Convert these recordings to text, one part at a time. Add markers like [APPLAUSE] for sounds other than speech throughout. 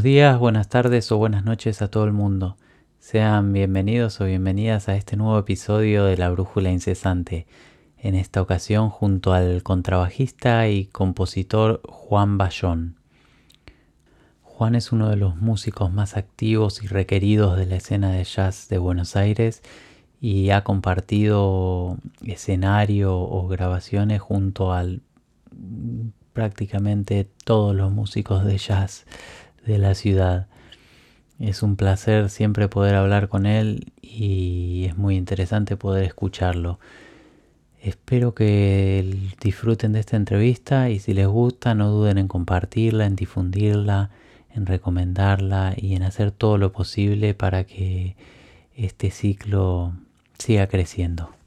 Buenos días, buenas tardes o buenas noches a todo el mundo. Sean bienvenidos o bienvenidas a este nuevo episodio de La Brújula Incesante. En esta ocasión junto al contrabajista y compositor Juan Bayón. Juan es uno de los músicos más activos y requeridos de la escena de jazz de Buenos Aires y ha compartido escenario o grabaciones junto al prácticamente todos los músicos de jazz de la ciudad. Es un placer siempre poder hablar con él y es muy interesante poder escucharlo. Espero que disfruten de esta entrevista y si les gusta no duden en compartirla, en difundirla, en recomendarla y en hacer todo lo posible para que este ciclo siga creciendo.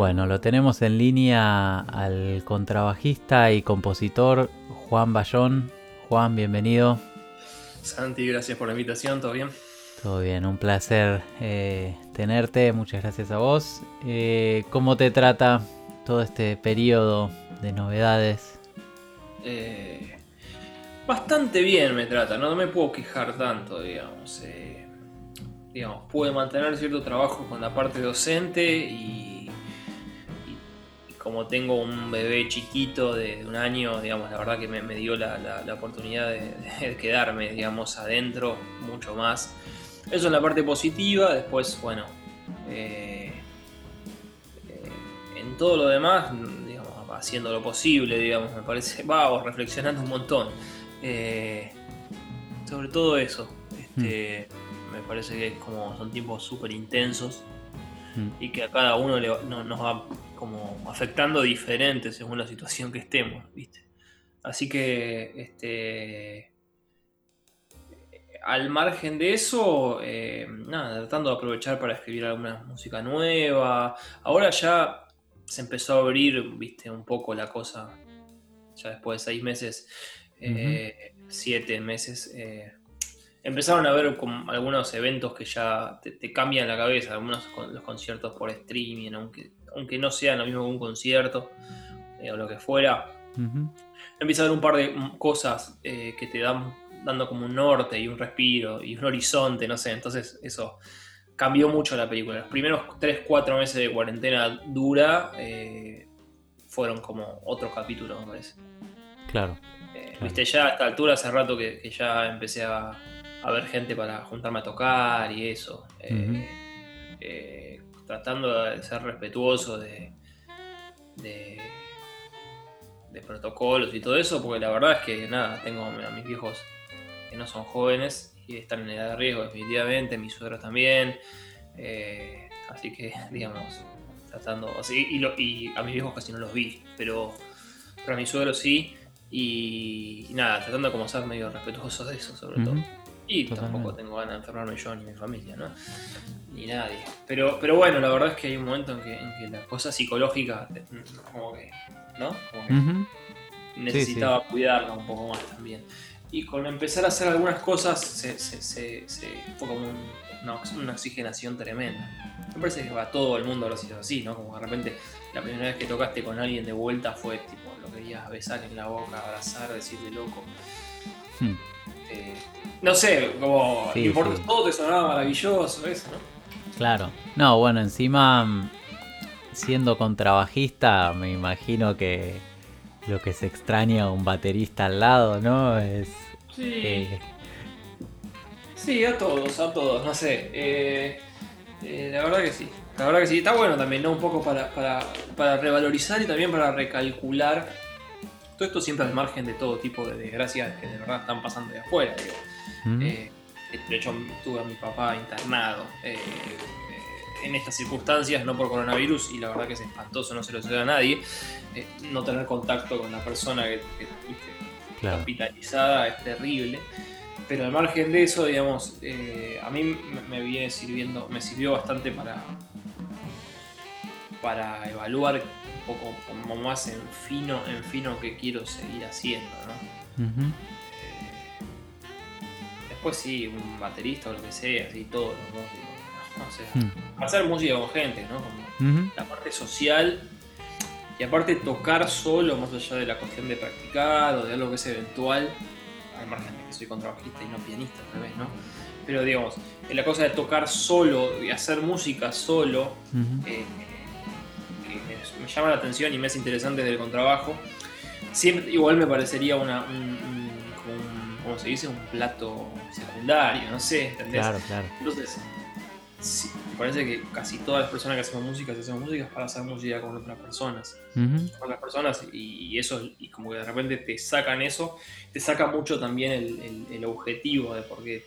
Bueno, lo tenemos en línea al contrabajista y compositor Juan Bayón. Juan, bienvenido. Santi, gracias por la invitación, ¿todo bien? Todo bien, un placer eh, tenerte, muchas gracias a vos. Eh, ¿Cómo te trata todo este periodo de novedades? Eh, bastante bien me trata, no, me puedo quejar tanto, digamos. digamos, pude mantener cierto trabajo con la parte docente y como tengo un bebé chiquito de, un año, digamos, la verdad que me, dio la, oportunidad de, quedarme, digamos, adentro mucho más. Eso es la parte positiva, después, bueno, eh, eh, en todo lo demás, digamos, haciendo lo posible, digamos, me parece, vamos, reflexionando un montón. Eh, sobre todo eso, este, mm. me parece que es como son tiempos súper intensos mm. y que a cada uno le, nos va como afectando diferente según la situación que estemos, ¿viste? Así que, este, al margen de eso, eh, nada, tratando de aprovechar para escribir alguna música nueva. Ahora ya se empezó a abrir, viste, un poco la cosa. Ya después de seis meses, eh, siete meses, eh, empezaron a haber algunos eventos que ya te, cambian la cabeza, algunos con los conciertos por streaming, aunque aunque no sea lo mismo que un concierto eh, o lo que fuera. Empieza a haber un par de cosas eh, que te dan dando como un norte y un respiro y un horizonte, no sé. Entonces eso cambió mucho la película. Los primeros 3-4 meses de cuarentena dura eh, fueron como otro capítulo, me parece. Claro, Viste, ya a esta altura hace rato que, ya empecé a, ver gente para juntarme a tocar y eso tratando de ser respetuoso de, de, protocolos y todo eso, porque la verdad es que nada, tengo a mis viejos que no son jóvenes y están en edad de riesgo definitivamente, mis suegros también, eh, así que [LAUGHS] digamos, tratando, así, y, a mis viejos casi no los vi, pero, pero a mis suegros sí, y, nada, tratando de como ser medio respetuoso de eso sobre todo. Y tampoco tengo ganas de enfermarme yo ni mi familia, ¿no? Ni nadie. Pero, pero bueno, la verdad es que hay un momento en que, en que la cosa psicológica, como que, ¿no? Como que necesitaba cuidarla un poco más también. Y con empezar a hacer algunas cosas se, se, se, fue como una, oxigenación tremenda. Me parece que va todo el mundo lo sido así, ¿no? Como de repente la primera vez que tocaste con alguien de vuelta fue tipo, lo querías besar en la boca, abrazar, decirle loco. Hmm. Eh, no sé, como por todo te sonaba maravilloso eso, ¿no? Claro. No, bueno, encima siendo contrabajista, me imagino que lo que se extraña a un baterista al lado, ¿no? Es. Sí. Eh, sí, a todos, a todos, no sé. Eh, la verdad que sí. La verdad que sí. Está bueno también, ¿no? Un poco para, para, para revalorizar y también para recalcular todo esto siempre al margen de todo tipo de desgracias que de verdad están pasando de afuera. Eh, de hecho, tuve a mi papá internado eh, eh, en estas circunstancias, no por coronavirus, y la verdad que es espantoso, no se lo sucede a nadie. no tener contacto con la persona que, que hospitalizada es terrible. Pero al margen de eso, digamos, a mí me viene sirviendo, me sirvió bastante para, para evaluar poco como más en fino, en fino que quiero seguir haciendo, ¿no? Eh, después sí, un baterista o lo que sea, así todos los músicos. O sea, hacer música con gente, ¿no? Como La parte social y aparte tocar solo, más allá de la cuestión de practicar o de algo que es eventual, al margen de que soy contrabajista y no pianista, tal vez, ¿no? Pero digamos, la cosa de tocar solo y hacer música solo, eh, me, llama la atención y me es interesante del contrabajo, siempre, igual me parecería una, un, como, se dice? Un plato secundario, no sé, ¿entendés? Claro, claro. Entonces, sí, me parece que casi todas las personas que hacemos música, hacemos música para hacer música con otras personas. Con otras personas y, eso, y como que de repente te sacan eso, te saca mucho también el, objetivo de por qué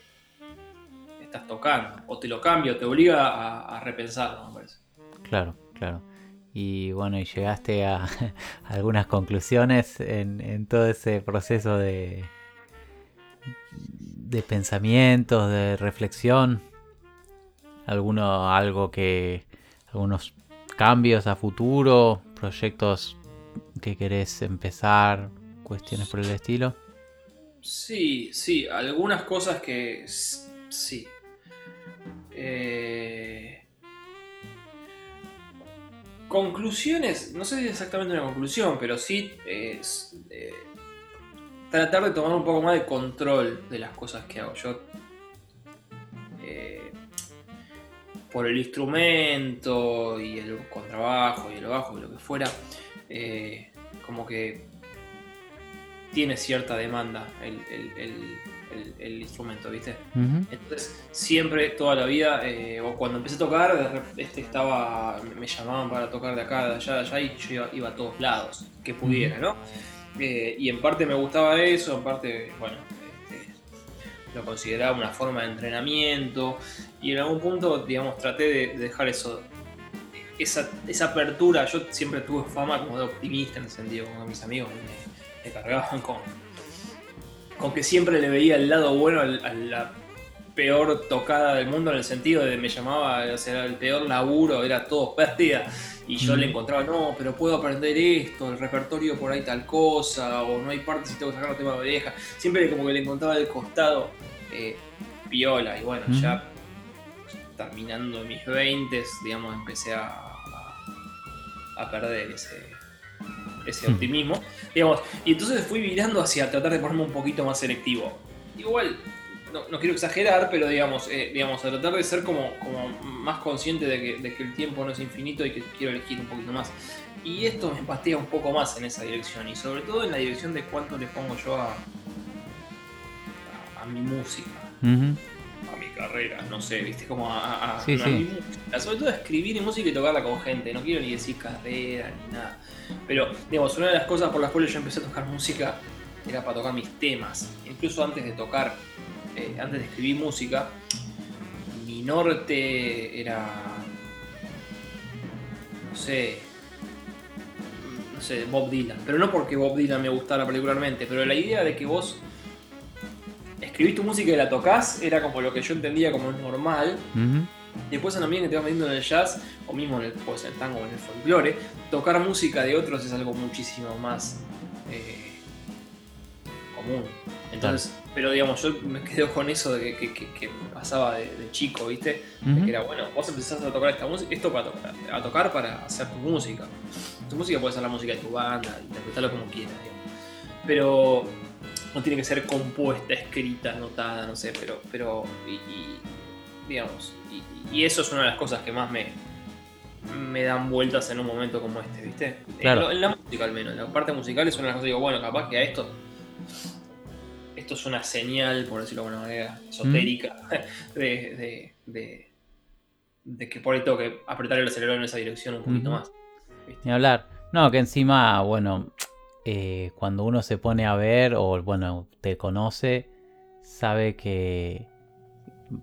estás tocando. O te lo cambia, o te obliga a, repensarlo, me parece. Claro, claro. Y bueno, y llegaste a, [LAUGHS] algunas conclusiones en, todo ese proceso de, de pensamientos, de reflexión alguno algo que algunos cambios a futuro, proyectos que querés empezar, cuestiones por el estilo. Sí, sí, algunas cosas que sí. Eh, conclusiones, no sé si exactamente una conclusión, pero sí es, eh, tratar de tomar un poco más de control de las cosas que hago. Yo por el instrumento y el contrabajo y el bajo y lo que fuera, eh, como que tiene cierta demanda el, instrumento, ¿viste? Entonces, siempre, toda la vida, eh, o cuando empecé a tocar, este estaba, me llamaban para tocar de acá, de allá, de allá, y yo iba, a todos lados, que pudiera, ¿no? Eh, y en parte me gustaba eso, en parte, bueno, lo consideraba una forma de entrenamiento y en algún punto, digamos, traté de, dejar eso, esa, esa, apertura. Yo siempre tuve fama como de optimista en el sentido, con mis amigos me, cargaban con, con que siempre le veía el lado bueno a la peor tocada del mundo en el sentido de me llamaba, o sea, el peor laburo, era todo pérdida. Y yo le encontraba, no, pero puedo aprender esto, el repertorio por ahí tal cosa, o no hay partes si tengo que sacar un tema de oreja. Siempre como que le encontraba el costado eh, piola. Y bueno, ya terminando mis 20, digamos, empecé a, a, perder ese, ese optimismo. Digamos, y entonces fui mirando hacia tratar de ponerme un poquito más selectivo. Igual, no, quiero exagerar, pero digamos, eh, digamos, a tratar de ser como, como más consciente de que, de que, el tiempo no es infinito y que quiero elegir un poquito más. Y esto me pastea un poco más en esa dirección, y sobre todo en la dirección de cuánto le pongo yo a, a, mi música. mi carrera, no sé, viste, como a, a, música. Sobre todo escribir música y tocarla con gente. No quiero ni decir carrera ni nada. Pero, digamos, una de las cosas por las cuales yo empecé a tocar música era para tocar mis temas. Incluso antes de tocar eh, antes de escribir música, mi norte era, no sé, no sé, Bob Dylan. Pero no porque Bob Dylan me gustara particularmente, pero la idea de que vos escribís tu música y la tocas era como lo que yo entendía como normal. Después también que te vas metiendo en el jazz, o mismo en el, pues, en el tango o en el folclore, tocar música de otros es algo muchísimo más eh, común. Entonces, pero digamos, yo me quedo con eso de que, que, pasaba de, chico, ¿viste? que era, bueno, vos empezás a tocar esta música, esto para tocar, a tocar para hacer tu música. Tu música puede ser la música de tu banda, interpretarlo como quieras, digamos. Pero no tiene que ser compuesta, escrita, anotada, no sé, pero, pero y, digamos, y, eso es una de las cosas que más me, me dan vueltas en un momento como este, ¿viste? Claro. En, la música al menos, en la parte musical es una de las cosas que digo, bueno, capaz que a esto esto es una señal, por decirlo de alguna manera, esotérica, [LAUGHS] de, que por ahí tengo que apretar el acelerador en esa dirección un poquito más. Ni hablar. No, que encima, bueno, eh, cuando uno se pone a ver o, bueno, te conoce, sabe que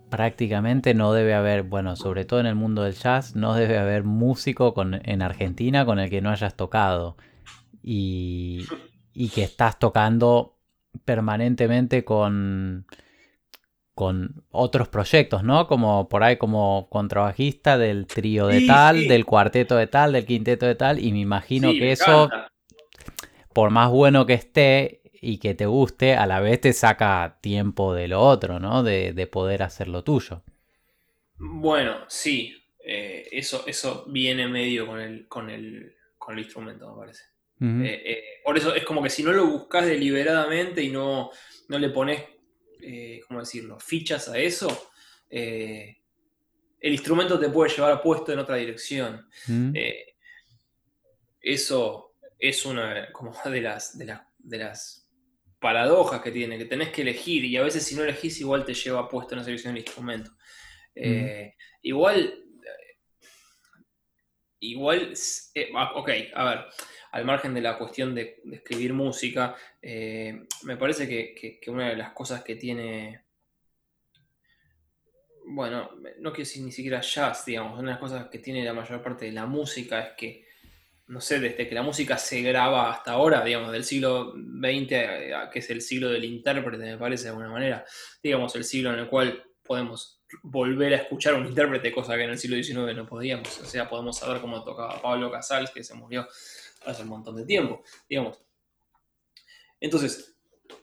prácticamente no debe haber, bueno, sobre todo en el mundo del jazz, no debe haber músico en Argentina con el que no hayas tocado. Y, y que estás tocando permanentemente con, con otros proyectos, ¿no? Como por ahí como contrabajista del trío de tal, del cuarteto de tal, del quinteto de tal, y me imagino que eso, por más bueno que esté y que te guste, a la vez te saca tiempo de lo otro, ¿no? De, poder hacer lo tuyo. Bueno, sí. Eh, eso, eso viene medio con el, con el, con el instrumento, me parece. Eh, eh, por eso es como que si no lo buscas deliberadamente y no, no le pones, ¿cómo decirlo?, fichas a eso, el instrumento te puede llevar puesto en otra dirección. eso es una [LAUGHS] como de las, de, de las paradojas que tiene, que tenés que elegir y a veces si no elegís igual te lleva puesto en esa dirección el instrumento. Igual igual, eh, ah, ok, a ver, al margen de la cuestión de, escribir música, eh, me parece que, una de las cosas que tiene, bueno, no quiero decir ni siquiera jazz, digamos, una de las cosas que tiene la mayor parte de la música es que, no sé, desde que la música se graba hasta ahora, digamos, del siglo XX, que es el siglo del intérprete, me parece de alguna manera, digamos, el siglo en el cual podemos volver a escuchar a un intérprete, cosa que en el siglo XIX no podíamos. O sea, podemos saber cómo tocaba Pablo Casals, que se murió hace un montón de tiempo, digamos. Entonces,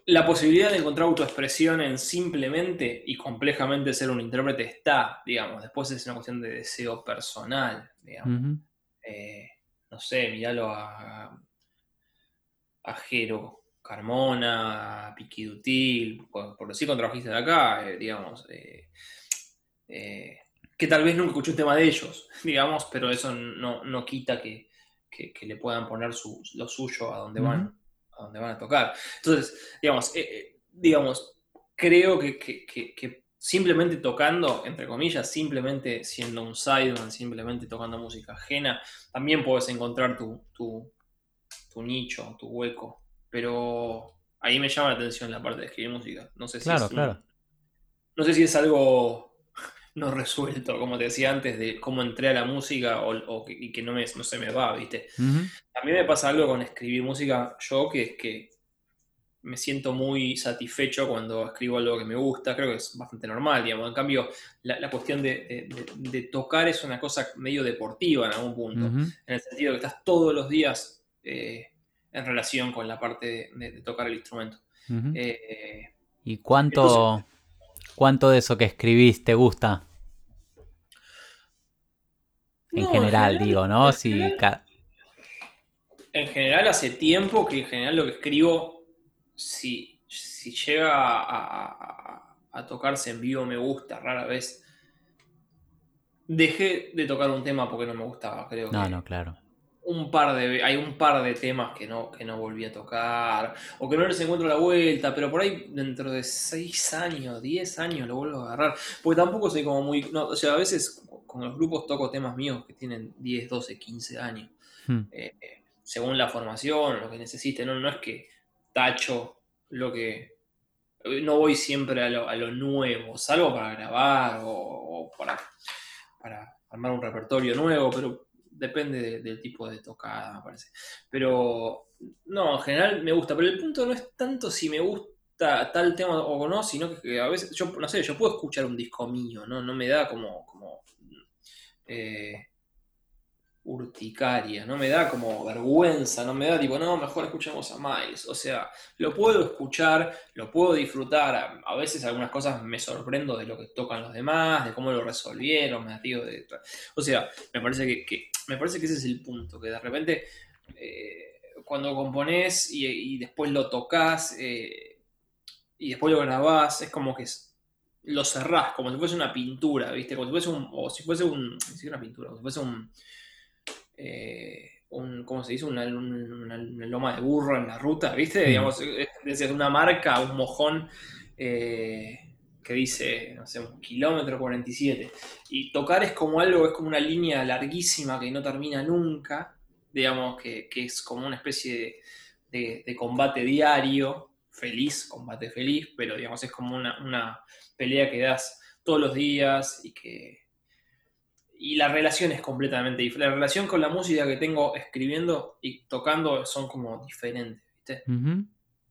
la posibilidad de encontrar autoexpresión en simplemente y complejamente ser un intérprete está, digamos. Después es una cuestión de deseo personal, digamos. Eh, no sé, míralo a, a Jero Carmona, Piqui Dutil, por, por decir contrabajistas de acá, eh, digamos. Eh, eh, que tal vez nunca escuché un tema de ellos, [LAUGHS] digamos, pero eso no, quita que, le puedan poner lo suyo a donde van, a donde van a tocar. Entonces, digamos, digamos creo que, simplemente tocando, entre comillas, simplemente siendo un sideman, simplemente tocando música ajena, también puedes encontrar tu, tu, nicho, tu hueco. Pero ahí me llama la atención la parte de escribir música. No sé si claro, claro. no sé si es algo [LAUGHS] no resuelto, como te decía antes, de cómo entré a la música o, que, y que no, me, no se me va, ¿viste? A mí me pasa algo con escribir música, yo que, que me siento muy satisfecho cuando escribo algo que me gusta, creo que es bastante normal, digamos. En cambio, la, cuestión de, tocar es una cosa medio deportiva en algún punto, en el sentido de que estás todos los días eh, en relación con la parte de, tocar el instrumento. Eh, ¿Y cuánto, cuánto de eso que escribís te gusta? En general, digo, ¿no? En general, hace tiempo que en general lo que escribo, si, si llega a, tocarse en vivo, me gusta, rara vez. Dejé de tocar un tema porque no me gustaba, creo. No, no, claro. Un par de, hay un par de temas que no, que no volví a tocar, o que no les encuentro la vuelta, pero por ahí dentro de 6 años, 10 años lo vuelvo a agarrar. Porque tampoco soy como muy. No, o sea, a veces con los grupos toco temas míos que tienen 10, 12, 15 años. Hmm. Eh, eh, según la formación, lo que necesite. No, no es que tacho lo que. No voy siempre a lo, nuevo, salvo para grabar o, para, para, armar un repertorio nuevo, pero depende del tipo de tocada, me parece. Pero no, en general me gusta, pero el punto no es tanto si me gusta tal tema o no, sino que a veces, yo no sé, yo puedo escuchar un disco mío, ¿no? No me da como, como eh, urticaria, no me da como vergüenza, no me da tipo, no, mejor escuchemos a Miles. O sea, lo puedo escuchar, lo puedo disfrutar. A, veces algunas cosas me sorprendo de lo que tocan los demás, de cómo lo resolvieron, me río de... O sea, me parece que, me parece que ese es el punto, que de repente eh, cuando compones y, después lo tocas eh, y después lo grabás, es como que lo cerrás como si fuese una pintura, ¿viste? Como si fuese un. O si fuese una pintura, si fuese un. Eh, un ¿Cómo se dice? Una, loma de burro en la ruta, ¿viste? Digamos, desde una marca, un mojón. Eh, que dice, no sé, un kilómetro 47. Y tocar es como algo, es como una línea larguísima que no termina nunca, digamos, que, es como una especie de, de, combate diario, feliz, combate feliz, pero digamos, es como una, pelea que das todos los días y que... Y la relación es completamente diferente. La relación con la música que tengo escribiendo y tocando son como diferentes, ¿viste?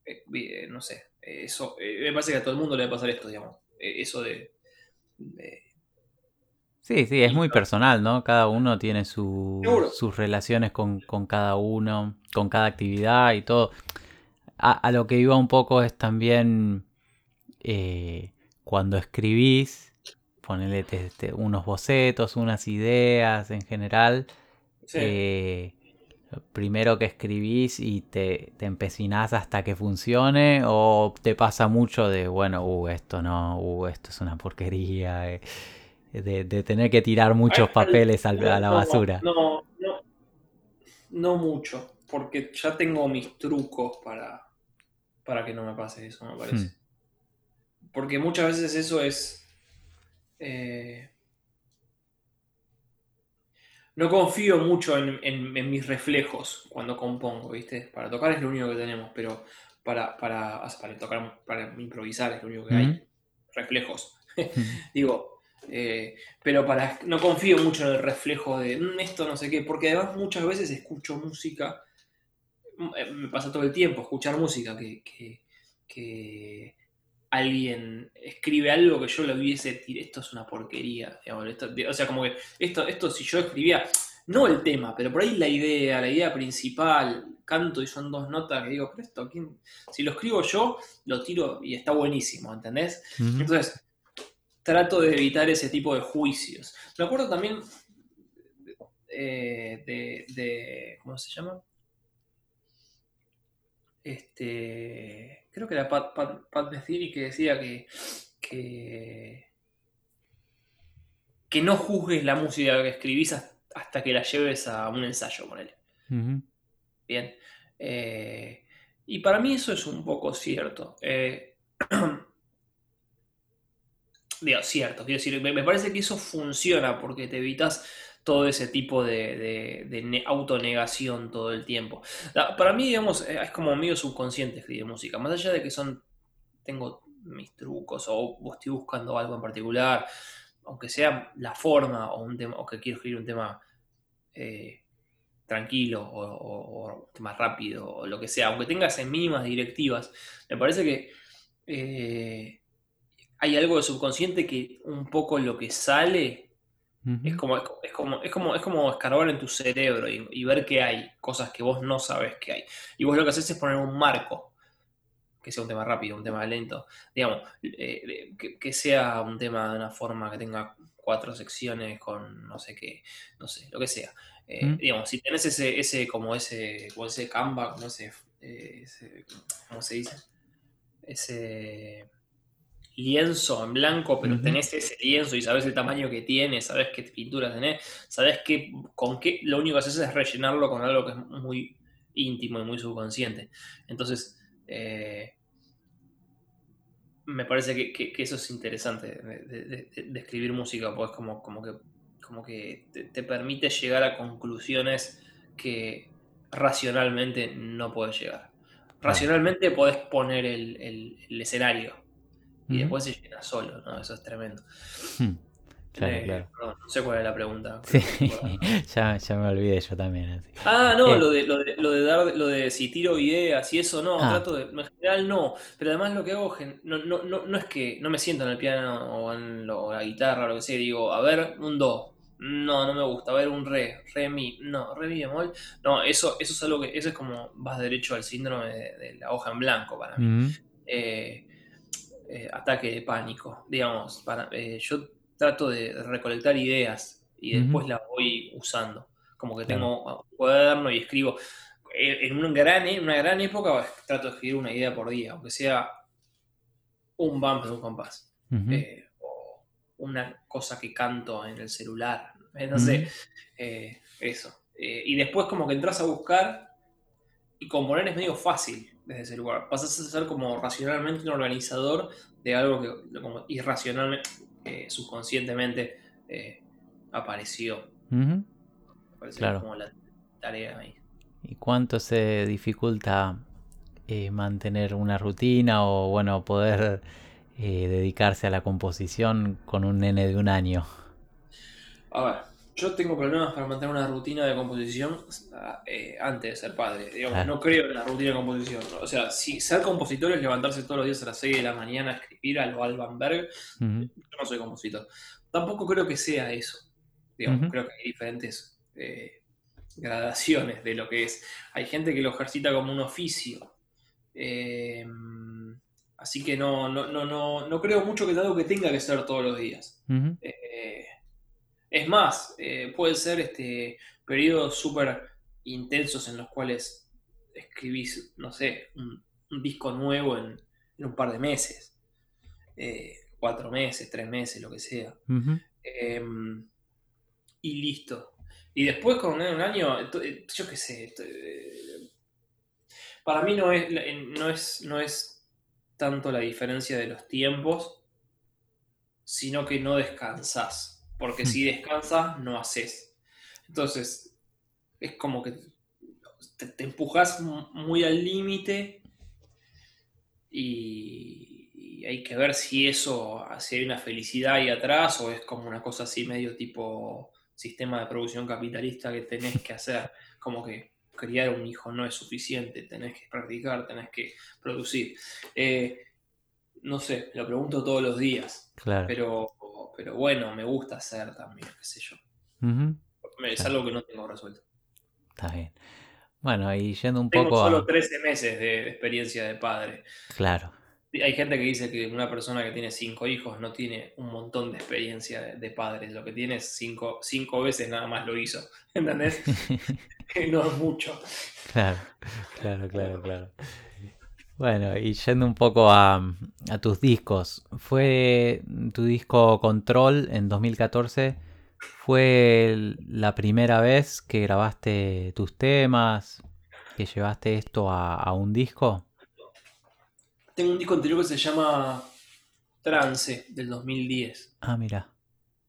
Eh, eh, no sé, eso, eh, me parece que a todo el mundo le va a pasar esto, digamos. eso de, Sí, sí, es muy personal, ¿no? Cada uno tiene sus relaciones con, cada uno, con cada actividad y todo. A, lo que iba un poco es también cuando escribís, ponerle unos bocetos, unas ideas en general. Sí. Eh, primero que escribís y te, te empecinás hasta que funcione o te pasa mucho de, bueno, uh, esto no, uh, esto es una porquería, eh, de, tener que tirar muchos papeles a, la basura. No, no, no mucho, porque ya tengo mis trucos para, para que no me pase eso, me parece. Hmm. Porque muchas veces eso es... Eh, no confío mucho en, mis reflejos cuando compongo, ¿viste? Para tocar es lo único que tenemos, pero para, para, para tocar, para improvisar es lo único que hay. Reflejos. [LAUGHS] Digo, eh, pero para no confío mucho en el reflejo de mm, esto no sé qué, porque además muchas veces escucho música, mm, eh, me pasa todo el tiempo escuchar música que, que alguien escribe algo que yo lo hubiese decir, esto es una porquería. o sea, como que esto, esto si yo escribía, no el tema, pero por ahí la idea, la idea principal, canto y son dos notas que digo, pero esto, ¿quién? si lo escribo yo, lo tiro y está buenísimo, ¿entendés? Entonces, trato de evitar ese tipo de juicios. Me acuerdo también eh, de, de, ¿cómo se llama? Este, creo que era Pat, Pat, y que decía que, que, no juzgues la música que escribís hasta que la lleves a un ensayo con él. Bien. Eh, y para mí eso es un poco cierto. Eh, [CLEARS THROAT] digo, cierto, quiero decir, me, parece que eso funciona porque te evitas todo ese tipo de, autonegación todo el tiempo. Para mí, digamos, eh, es como medio subconsciente escribir música. Más allá de que son. Tengo mis trucos o estoy buscando algo en particular, aunque sea la forma o un tema, o que quiero escribir un tema eh, tranquilo o, un tema rápido o lo que sea, aunque tengas en mínimas directivas, me parece que eh, hay algo de subconsciente que un poco lo que sale es, como, es, como, es, como, es como escarbar en tu cerebro y, ver que hay cosas que vos no sabes que hay. Y vos lo que haces es poner un marco, que sea un tema rápido, un tema lento, digamos, eh, que, sea un tema de una forma que tenga cuatro secciones con no sé qué, no sé, lo que sea. Eh, digamos, si tenés ese, ese, como ese, como ese Canva, como ese, eh, ese ¿cómo se dice? Ese lienzo en blanco, pero tenés ese lienzo y sabes el tamaño que tiene, sabes qué pintura tenés, sabes que con qué lo único que haces es rellenarlo con algo que es muy íntimo y muy subconsciente. Entonces, eh, me parece que, eso es interesante de, escribir música, pues como, como que, como que te, permite llegar a conclusiones que racionalmente no puedes llegar. Racionalmente podés poner el escenario, y después se llena solo, ¿no? Eso es tremendo. Hmm. Claro, claro. no sé cuál es la pregunta. Sí, [LAUGHS] ya, ya, me olvidé yo también. Ah, no, eh. lo, de, lo, de, lo, de, dar, lo de si tiro ideas y eso, no, ah. trato de, en general no, pero además lo que hago, no, no, no, no es que no me siento en el piano o en la guitarra o lo que sea, digo, a ver, un do, no, no me gusta, a ver, un re, re mi, no, re mi bemol, no, eso, eso es algo que, eso es como vas derecho al síndrome de, la hoja en blanco para mí. eh, eh, ataque de pánico. Digamos, para, eh, yo trato de recolectar ideas y después las voy usando. Como que tengo un cuaderno y escribo. Eh, en una gran, una gran época trato de escribir una idea por día, aunque sea un bump de un compás. o una cosa que canto en el celular. no sé, eso. y después como que entras a buscar y componer es medio fácil desde ese lugar. Pasas a ser como racionalmente un organizador de algo que como irracionalmente, eh, subconscientemente eh, apareció. claro. como la tarea ahí. ¿Y cuánto se dificulta eh, mantener una rutina o bueno poder dedicarse a la composición con un nene de un año? A ver, yo tengo problemas para mantener una rutina de composición eh, antes de ser padre. No creo en la rutina de composición. O sea, si ser compositor es levantarse todos los días a las 6 de la mañana a escribir a lo Alban Berg, yo no soy compositor. Tampoco creo que sea eso. Digamos, creo que hay diferentes eh, gradaciones de lo que es. Hay gente que lo ejercita como un oficio. Eh, así que no, no, no, no, creo mucho que es algo que tenga que ser todos los días. Eh, es más, eh, puede ser este periodos súper intensos en los cuales escribís, no sé, un, disco nuevo en, un par de meses. cuatro meses, tres meses, lo que sea. Em, y listo. Y después con un año, yo qué sé, para mí no es, no, es, no es tanto la diferencia de los tiempos, sino que no descansas. Porque si hmm. descansas, no haces. Entonces, es como que te, empujas muy al límite y, hay que ver si eso, si hay una felicidad ahí atrás o es como una cosa así medio tipo sistema de producción capitalista que tenés que hacer. Como que criar un hijo no es suficiente, tenés que practicar, tenés que producir. Eh, no sé, lo pregunto todos los días. Claro. Pero, pero bueno, me gusta hacer también, qué sé yo. Es algo que no tengo resuelto. Está bien. Bueno, y yendo un tengo poco. Solo 13 meses de experiencia de padre. Claro. Hay gente que dice que una persona que tiene cinco hijos no tiene un montón de experiencia de, padres. Lo que tiene es cinco, cinco veces nada más lo hizo. ¿Entendés? [LAUGHS] [LAUGHS] no es mucho. Claro, claro, claro, claro. Bueno, y yendo un poco a, tus discos, fue tu disco Control en 2014, fue la primera vez que grabaste tus temas, que llevaste esto a, un disco. Tengo un disco anterior que se llama Trance del 2010. Ah, mira.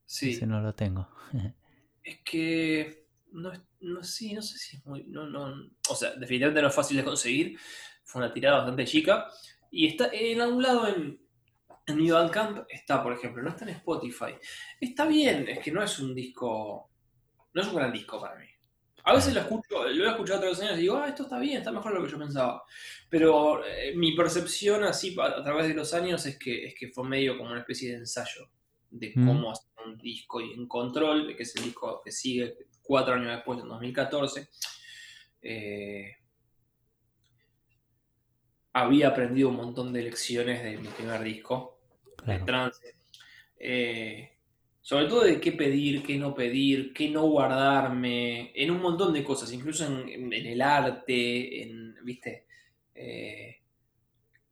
Sí. Ese no lo tengo. [LAUGHS] es que no, no, sí, no sé si es muy. No, no, o sea, definitivamente no es fácil de conseguir fue una tirada bastante chica. Y está en algún lado en, en mi Bandcamp está, por ejemplo, no está en Spotify. Está bien, es que no es un disco, no es un gran disco para mí. A veces lo escucho, lo he escuchado otros años y digo, ah, esto está bien, está mejor de lo que yo pensaba. Pero eh, mi percepción así a, través de los años es que, es que fue medio como una especie de ensayo de mm. cómo hacer un disco y en control, que es el disco que sigue cuatro años después, en 2014. Eh, había aprendido un montón de lecciones de mi primer disco, de trance. Eh, sobre todo de qué pedir, qué no pedir, qué no guardarme, en un montón de cosas, incluso en, el arte, en, ¿viste? Eh,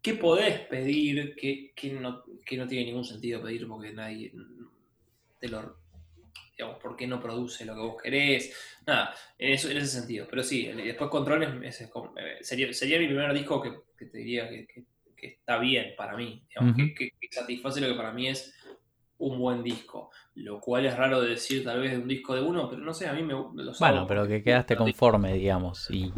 ¿Qué podés pedir? ¿Qué, no, no tiene ningún sentido pedir porque nadie te lo digamos, por qué no produce lo que vos querés, nada, en, eso, en ese sentido. Pero sí, después Controles eh, sería, sería mi primer disco que, te diría que, está bien para mí, digamos, que, satisface lo que para mí es un buen disco, lo cual es raro de decir tal vez de un disco de uno, pero no sé, a mí me, lo Bueno, pero que quedaste conforme, digamos, y,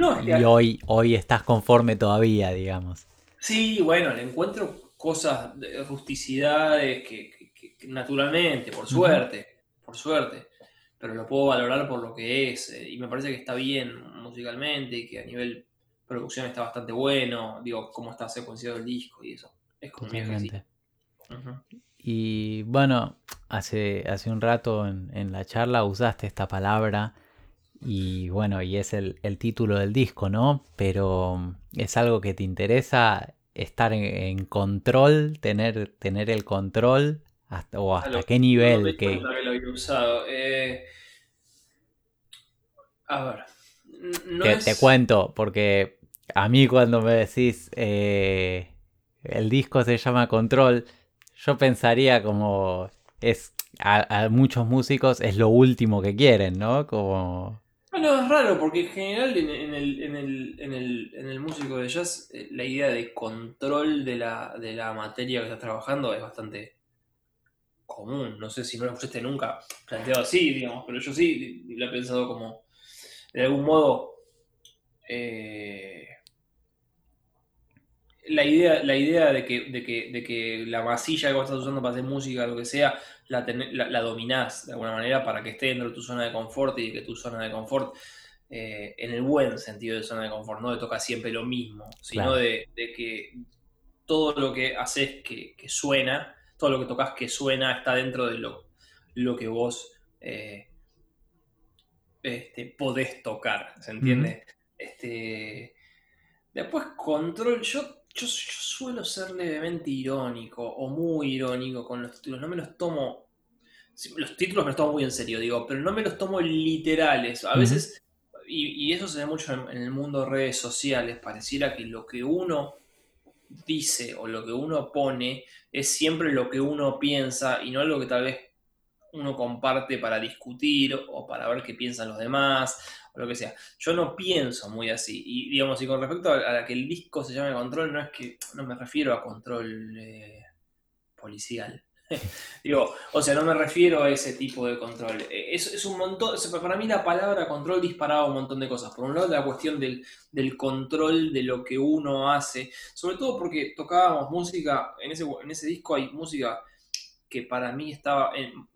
hoy, hoy estás conforme todavía, digamos. Sí, bueno, le encuentro cosas, de rusticidades que, naturalmente, por suerte, por suerte, pero lo puedo valorar por lo que es eh, y me parece que está bien musicalmente y que a nivel producción está bastante bueno, digo, cómo está secuenciado el disco y eso. Es como Y bueno, hace, hace un rato en, la charla usaste esta palabra y bueno, y es el, título del disco, ¿no? Pero es algo que te interesa estar en, control, tener, tener el control hasta, o hasta qué nivel que... Eh, a ver. No te, cuento, porque a mí cuando me decís eh, el disco se llama Control, yo pensaría como es a, muchos músicos es lo último que quieren, ¿no? Como... Bueno, es raro porque en general en, el, músico de jazz eh, la idea de control de la, de la materia que estás trabajando es bastante común. No sé si no lo escuchaste nunca planteado así, digamos, pero yo sí lo he pensado como, de algún modo, eh, la idea, la idea de, que, de, que, la masilla que vos estás usando para hacer música, lo que sea, la, la, dominás de alguna manera para que esté dentro de tu zona de confort y que tu zona de confort, eh, en el buen sentido de zona de confort, no de tocar siempre lo mismo, sino de, que todo lo que haces que, que suena todo lo que tocas que suena está dentro de lo, lo que vos eh, este, podés tocar, ¿se entiende? este, después control, yo yo, suelo ser levemente irónico o muy irónico con los títulos. No me los tomo. Los títulos me los tomo muy en serio, digo, pero no me los tomo literales. A veces, y, eso se ve mucho en, el mundo de redes sociales, pareciera que lo que uno dice o lo que uno pone es siempre lo que uno piensa y no algo que tal vez uno comparte para discutir o para ver qué piensan los demás o lo que sea. Yo no pienso muy así. Y digamos, y con respecto a, que el disco se llame control, no es que no me refiero a control eh, policial. [LAUGHS] Digo, o sea, no me refiero a ese tipo de control. Eh, es, es un montón, para mí la palabra control disparaba un montón de cosas. Por un lado, la cuestión del, del, control de lo que uno hace, sobre todo porque tocábamos música, en ese, en ese disco hay música que para mí estaba,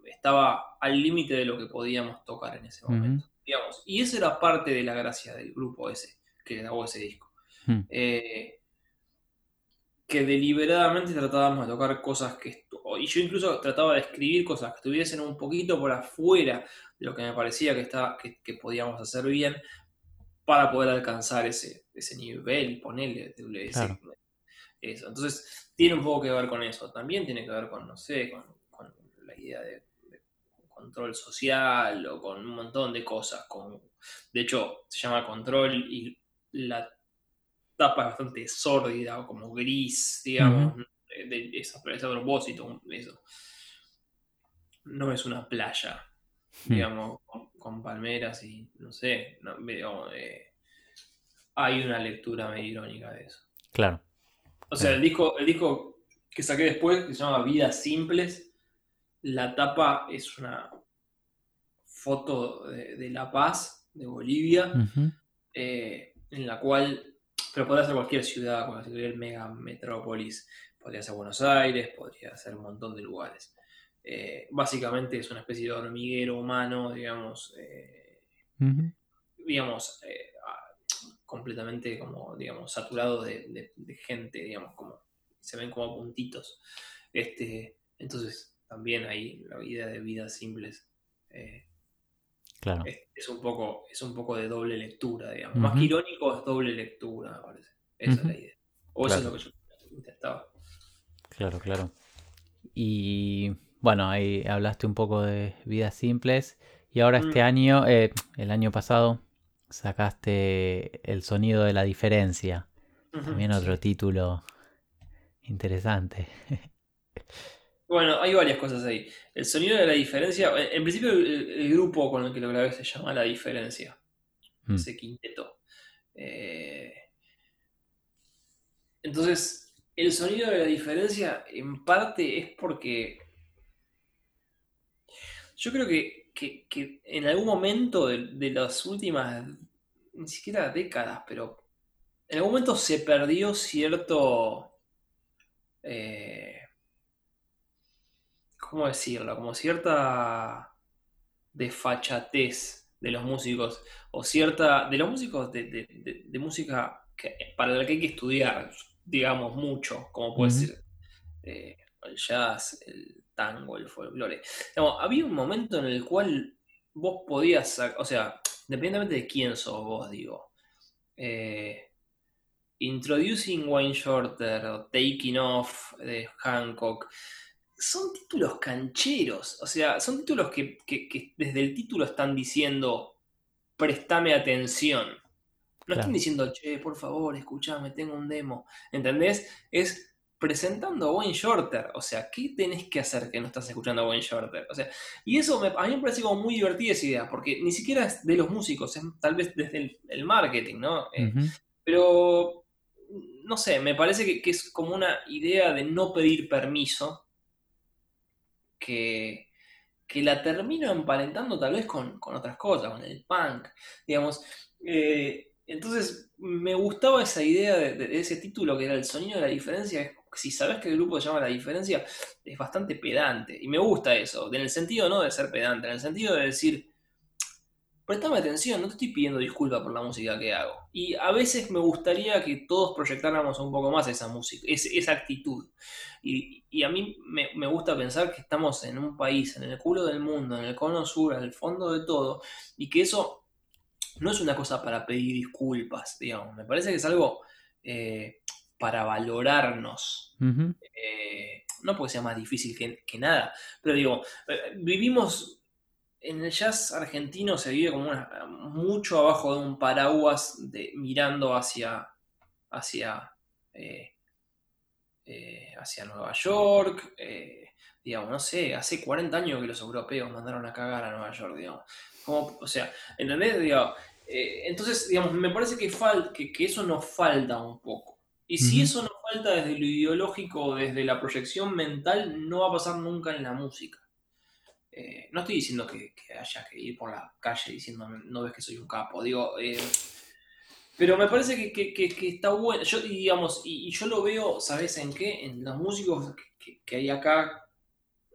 estaba al límite de lo que podíamos tocar en ese momento. Digamos. Y esa era parte de la gracia del grupo ese que grabó ese disco. Eh, que deliberadamente tratábamos de tocar cosas que... Y yo incluso trataba de escribir cosas que estuviesen un poquito por afuera de lo que me parecía que, estaba, que, podíamos hacer bien para poder alcanzar ese, ese nivel, ponerle eso. Entonces, tiene un poco que ver con eso. También tiene que ver con, no sé, con, la idea de, control social o con un montón de cosas. Con, de hecho, se llama control y la tapa es bastante sórdida o como gris, digamos, de, esa, ese propósito. Eso. No es una playa, hmm. digamos, con, palmeras y no sé, eh, hay una lectura medio irónica de eso. Claro. O sea, el disco, el disco que saqué después, que se llama Vidas Simples, la tapa es una foto de, La Paz, de Bolivia, eh, en la cual, pero podría ser cualquier ciudad, cualquier mega metrópolis, podría ser Buenos Aires, podría ser un montón de lugares. Eh, básicamente es una especie de hormiguero humano, digamos, eh, digamos, completamente como, digamos, saturado de, gente, digamos, como se ven como puntitos. Este, entonces, también ahí la idea de vidas simples eh, claro. es, un poco, es un poco de doble lectura, digamos. Más que irónico es doble lectura, me parece. Esa es la idea. O eso es lo que yo intentaba. Claro, claro. Y bueno, ahí hablaste un poco de vidas simples. Y ahora este mm. año, eh, el año pasado, sacaste El sonido de la diferencia. También otro título interesante. [LAUGHS] Bueno, hay varias cosas ahí. El sonido de la diferencia, en principio el, grupo con el que lo grabé se llama La Diferencia, mm. ese quinteto. Eh, entonces, el sonido de la diferencia en parte es porque yo creo que que, en algún momento de, las últimas, ni siquiera décadas, pero en algún momento se perdió cierto... Eh, ¿Cómo decirlo? Como cierta desfachatez de los músicos, o cierta... de los músicos de, música que, para la que hay que estudiar, digamos, mucho, como puede ser eh, el jazz, el tango, el folclore. había un momento en el cual vos podías, o sea, independientemente de quién sos vos, digo, eh, Introducing Wayne Shorter o Taking Off de Hancock, son títulos cancheros, o sea, son títulos que, desde el título están diciendo, prestame atención. No están diciendo, che, por favor, escúchame, tengo un demo. ¿Entendés? Es presentando a Wayne Shorter. O sea, ¿qué tenés que hacer que no estás escuchando a Wayne Shorter? O sea, y eso a mí me parece como muy divertida esa idea, porque ni siquiera es de los músicos, es tal vez desde el, marketing, ¿no? Eh, pero, no sé, me parece que, es como una idea de no pedir permiso que, que la termino emparentando tal vez con, otras cosas, con el punk, digamos. Eh, entonces, me gustaba esa idea de, de, ese título que era el sonido de la diferencia, si sabes que el grupo se llama La Diferencia, es bastante pedante. Y me gusta eso, en el sentido no de ser pedante, en el sentido de decir, prestame atención, no te estoy pidiendo disculpas por la música que hago. Y a veces me gustaría que todos proyectáramos un poco más esa música, esa actitud. Y, a mí me, gusta pensar que estamos en un país, en el culo del mundo, en el cono sur, en el fondo de todo, y que eso no es una cosa para pedir disculpas, digamos. Me parece que es algo... Eh, para valorarnos. Eh, no porque sea más difícil que, nada, pero digo, eh, vivimos en el jazz argentino se vive como mucho abajo de un paraguas de, mirando hacia, hacia, eh, hacia Nueva York. digamos, no sé, hace 40 años que los europeos mandaron a cagar a Nueva York, digamos. Como, o sea, ¿entendés? Digo, entonces, digamos, me parece que, que, que, eso nos falta un poco. Y si eso no falta desde lo ideológico desde la proyección mental, no va a pasar nunca en la música. Eh, no estoy diciendo que, haya que ir por la calle diciendo no ves que soy un capo, digo, eh, pero me parece que, está bueno. Yo, digamos, y, yo lo veo, ¿sabes en qué? En los músicos que, hay acá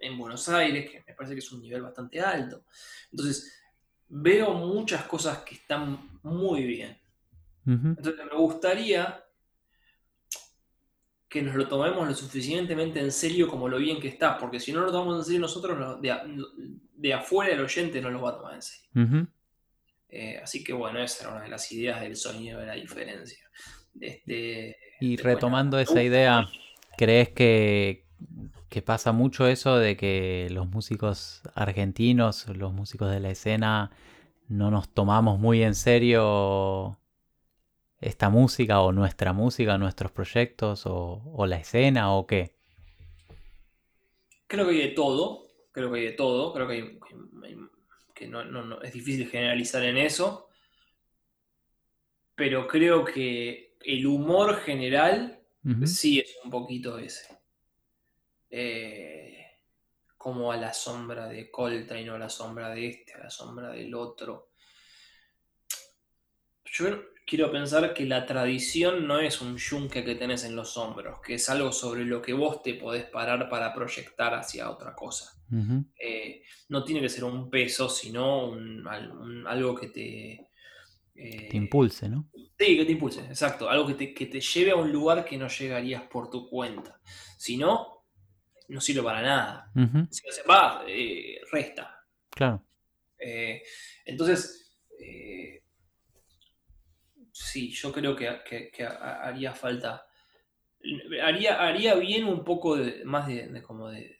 en Buenos Aires, que me parece que es un nivel bastante alto. Entonces, veo muchas cosas que están muy bien. Entonces, me gustaría que nos lo tomemos lo suficientemente en serio como lo bien que está, porque si no lo tomamos en serio nosotros, de, afuera el oyente no lo va a tomar en serio. Eh, así que bueno, esa era una de las ideas del sonido de la diferencia. Este, y retomando esa idea, ¿crees que, que pasa mucho eso de que los músicos argentinos, los músicos de la escena, no nos tomamos muy en serio esta música o nuestra música, nuestros proyectos o, la escena o qué? Creo que hay de todo, creo que hay de todo, creo que, que no, es difícil generalizar en eso, pero creo que el humor general sí es un poquito ese. Eh, como a la sombra de Colta y no a la sombra de este, a la sombra del otro. Yo quiero pensar que la tradición no es un yunque que tenés en los hombros, que es algo sobre lo que vos te podés parar para proyectar hacia otra cosa. Eh, no tiene que ser un peso, sino algo que te... te impulse, ¿no? Sí, que te impulse, exacto. Algo que te, que te lleve a un lugar que no llegarías por tu cuenta. Si no, no sirve para nada. Si no se va, eh, resta. Claro. Eh, entonces, sí, yo creo que, haría falta. Haría, haría bien un poco de, más de, como de,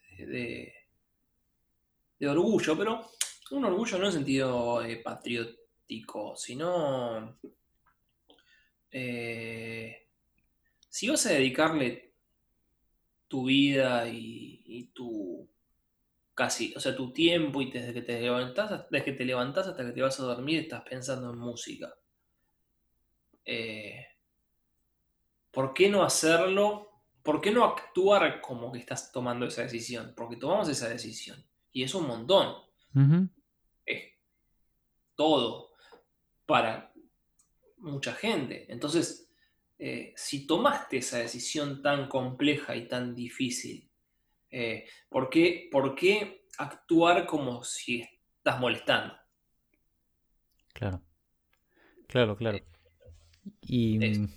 de, orgullo, pero un orgullo no en sentido eh, patriótico, sino. Eh, si vas a dedicarle tu vida y, tu casi, o sea, tu tiempo y desde que te levantás, desde que te levantás hasta que te vas a dormir estás pensando en música. Eh, ¿por qué no hacerlo? ¿Por qué no actuar como que estás tomando esa decisión? Porque tomamos esa decisión. Y es un montón. Es todo para mucha gente. Entonces, eh, si tomaste esa decisión tan compleja y tan difícil, eh, ¿por, qué, ¿por qué actuar como si estás molestando? Claro. Claro, claro. Y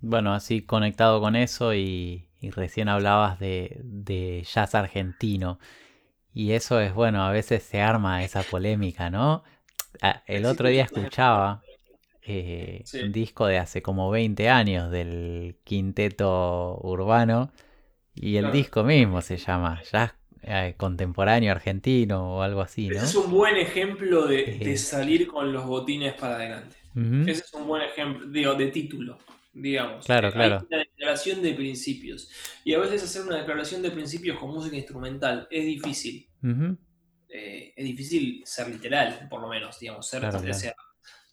bueno, así conectado con eso y, recién hablabas de, jazz argentino. Y eso es, bueno, a veces se arma esa polémica, ¿no? Ah, el otro día escuchaba eh, un disco de hace como 20 años del quinteto urbano y el disco mismo se llama Jazz eh, Contemporáneo Argentino o algo así, ¿no? Es un buen ejemplo de, de salir con los botines para adelante. Ese es un buen ejemplo, digo, de título, digamos. Claro, claro. una declaración de principios. Y a veces hacer una declaración de principios con música instrumental es difícil. Eh, es difícil ser literal, por lo menos, digamos, ser,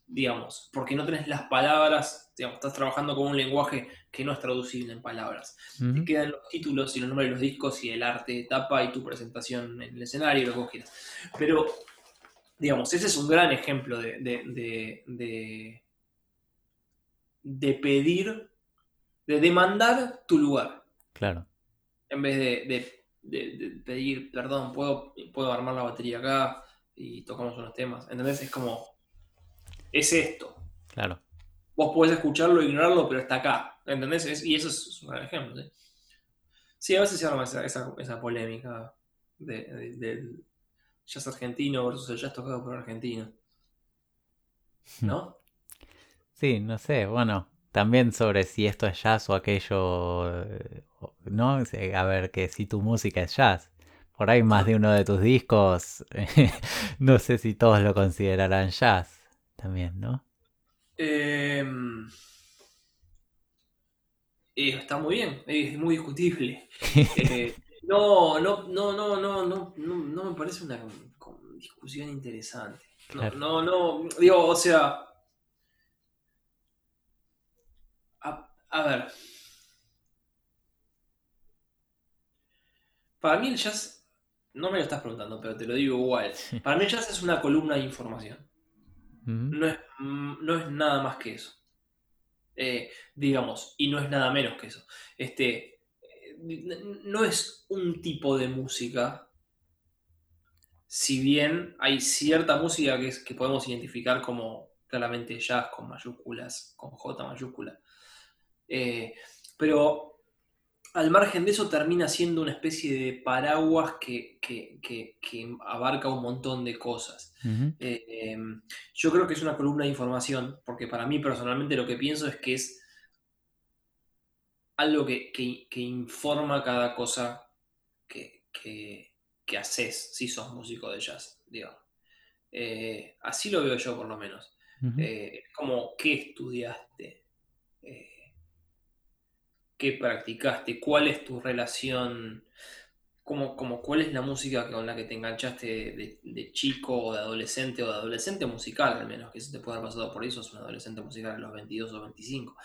digamos, porque no tenés las palabras, digamos, estás trabajando con un lenguaje que no es traducible en palabras. Te quedan los títulos y los nombres de los discos y el arte de tapa y tu presentación en el escenario, lo que quieras. Pero Digamos, ese es un gran ejemplo de, de, pedir, de demandar tu lugar. Claro. En vez de, pedir, perdón, ¿puedo, puedo armar la batería acá y tocamos unos temas. ¿Entendés? Es como, es esto. Claro. Vos podés escucharlo e ignorarlo, pero está acá. ¿Entendés? y eso es un gran ejemplo. ¿sí? a veces se arma esa, esa, polémica de, jazz argentino versus el jazz tocado por argentino. ¿No? Sí, no sé, bueno, también sobre si esto es jazz o aquello, eh, ¿no? A ver, que si tu música es jazz. Por ahí más de uno de tus discos, [LAUGHS] no sé si todos lo considerarán jazz también, ¿no? Em, eh, está muy bien, es muy discutible. [LAUGHS] Eh, no, no, no, no, no, no, no, me parece una discusión interesante. No, no, no, digo, o sea, a, ver. Para mí el jazz, no me lo estás preguntando, pero te lo digo igual. Para mí el jazz es una columna de información. no, es, no es nada más que eso. Eh, digamos, y no es nada menos que eso. Este, no es un tipo de música, si bien hay cierta música que, es, que podemos identificar como claramente jazz con mayúsculas, con J mayúscula, eh, pero al margen de eso termina siendo una especie de paraguas que, abarca un montón de cosas. Eh, em, yo creo que es una columna de información, porque para mí personalmente lo que pienso es que es algo que, informa cada cosa que, haces si sos músico de jazz, eh, así lo veo yo por lo menos. Eh, como qué estudiaste, qué practicaste, cuál es tu relación, como, como, cuál es la música con la que te enganchaste de, chico o de adolescente o de adolescente musical, al menos, que eso te puede haber pasado por eso, es un adolescente musical a los 22 o 25.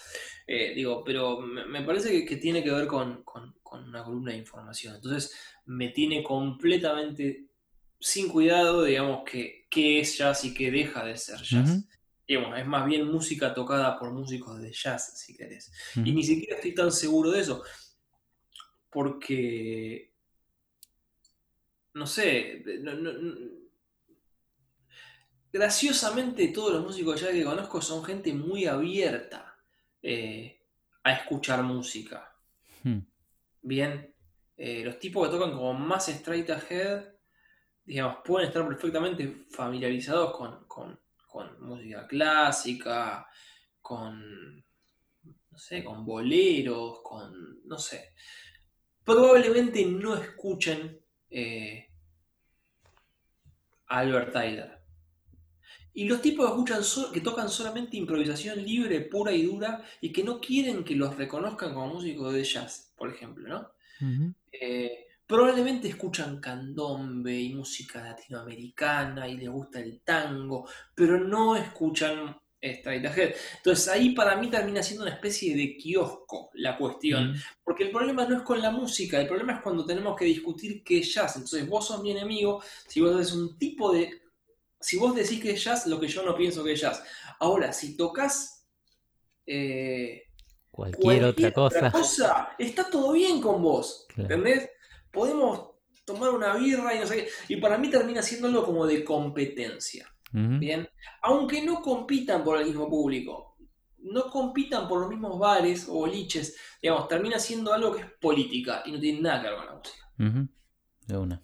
Eh, digo, pero me, parece que, tiene que ver con, una columna de información. Entonces, me tiene completamente sin cuidado, digamos, que qué es jazz y qué deja de ser jazz es más bien música tocada por músicos de jazz, si querés. Y ni siquiera estoy tan seguro de eso, porque, no sé, graciosamente todos los músicos jazz que conozco son gente muy abierta eh, a escuchar música. Hmm. Bien, eh, los tipos que tocan como más straight ahead, digamos, pueden estar perfectamente familiarizados con con música clásica, con, no sé, con boleros, con, no sé. Probablemente no escuchen eh, Albert Tyler. Y los tipos que, escuchan que tocan solamente improvisación libre, pura y dura, y que no quieren que los reconozcan como músicos de jazz, por ejemplo, ¿no? Probablemente escuchan candombe y música latinoamericana y les gusta el tango, pero no escuchan Straight Ahead. Entonces ahí para mí termina siendo una especie de kiosco la cuestión, porque el problema no es con la música, el problema es cuando tenemos que discutir qué es jazz. Entonces vos sos mi enemigo si vos haces un tipo de... Si vos decís que es jazz, lo que yo no pienso que es jazz. Ahora, si tocas... Eh, cualquier, otra, cosa. está todo bien con vos. ¿Entendés? podemos tomar una birra y no sé qué. Y para mí termina siendo algo como de competencia. Bien, aunque no compitan por el mismo público, no compitan por los mismos bares o boliches, digamos, termina siendo algo que es política y no tiene nada que ver con la música. De una.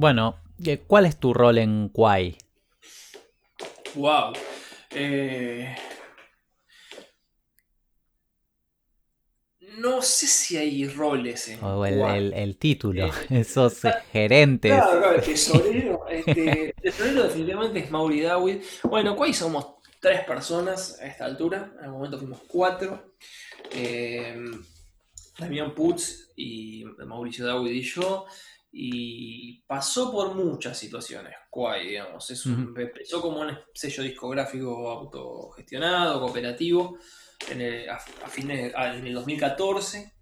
Bueno, ¿cuál es tu rol en Kwai? Wow. Eh, no sé si hay roles en. O el, título, eh, [LAUGHS] esos gerentes. Claro, claro, el tesorero. [LAUGHS] Este, el tesorero definitivamente es Mauri Dawid. Bueno, Kwai somos tres personas a esta altura. En el momento fuimos cuatro. Eh, Damián Putz y Mauricio Dawid y yo. Y pasó por muchas situaciones, Kwai, digamos. Es un, Empezó como un sello discográfico autogestionado, cooperativo, en el, a, fines, en el 2014.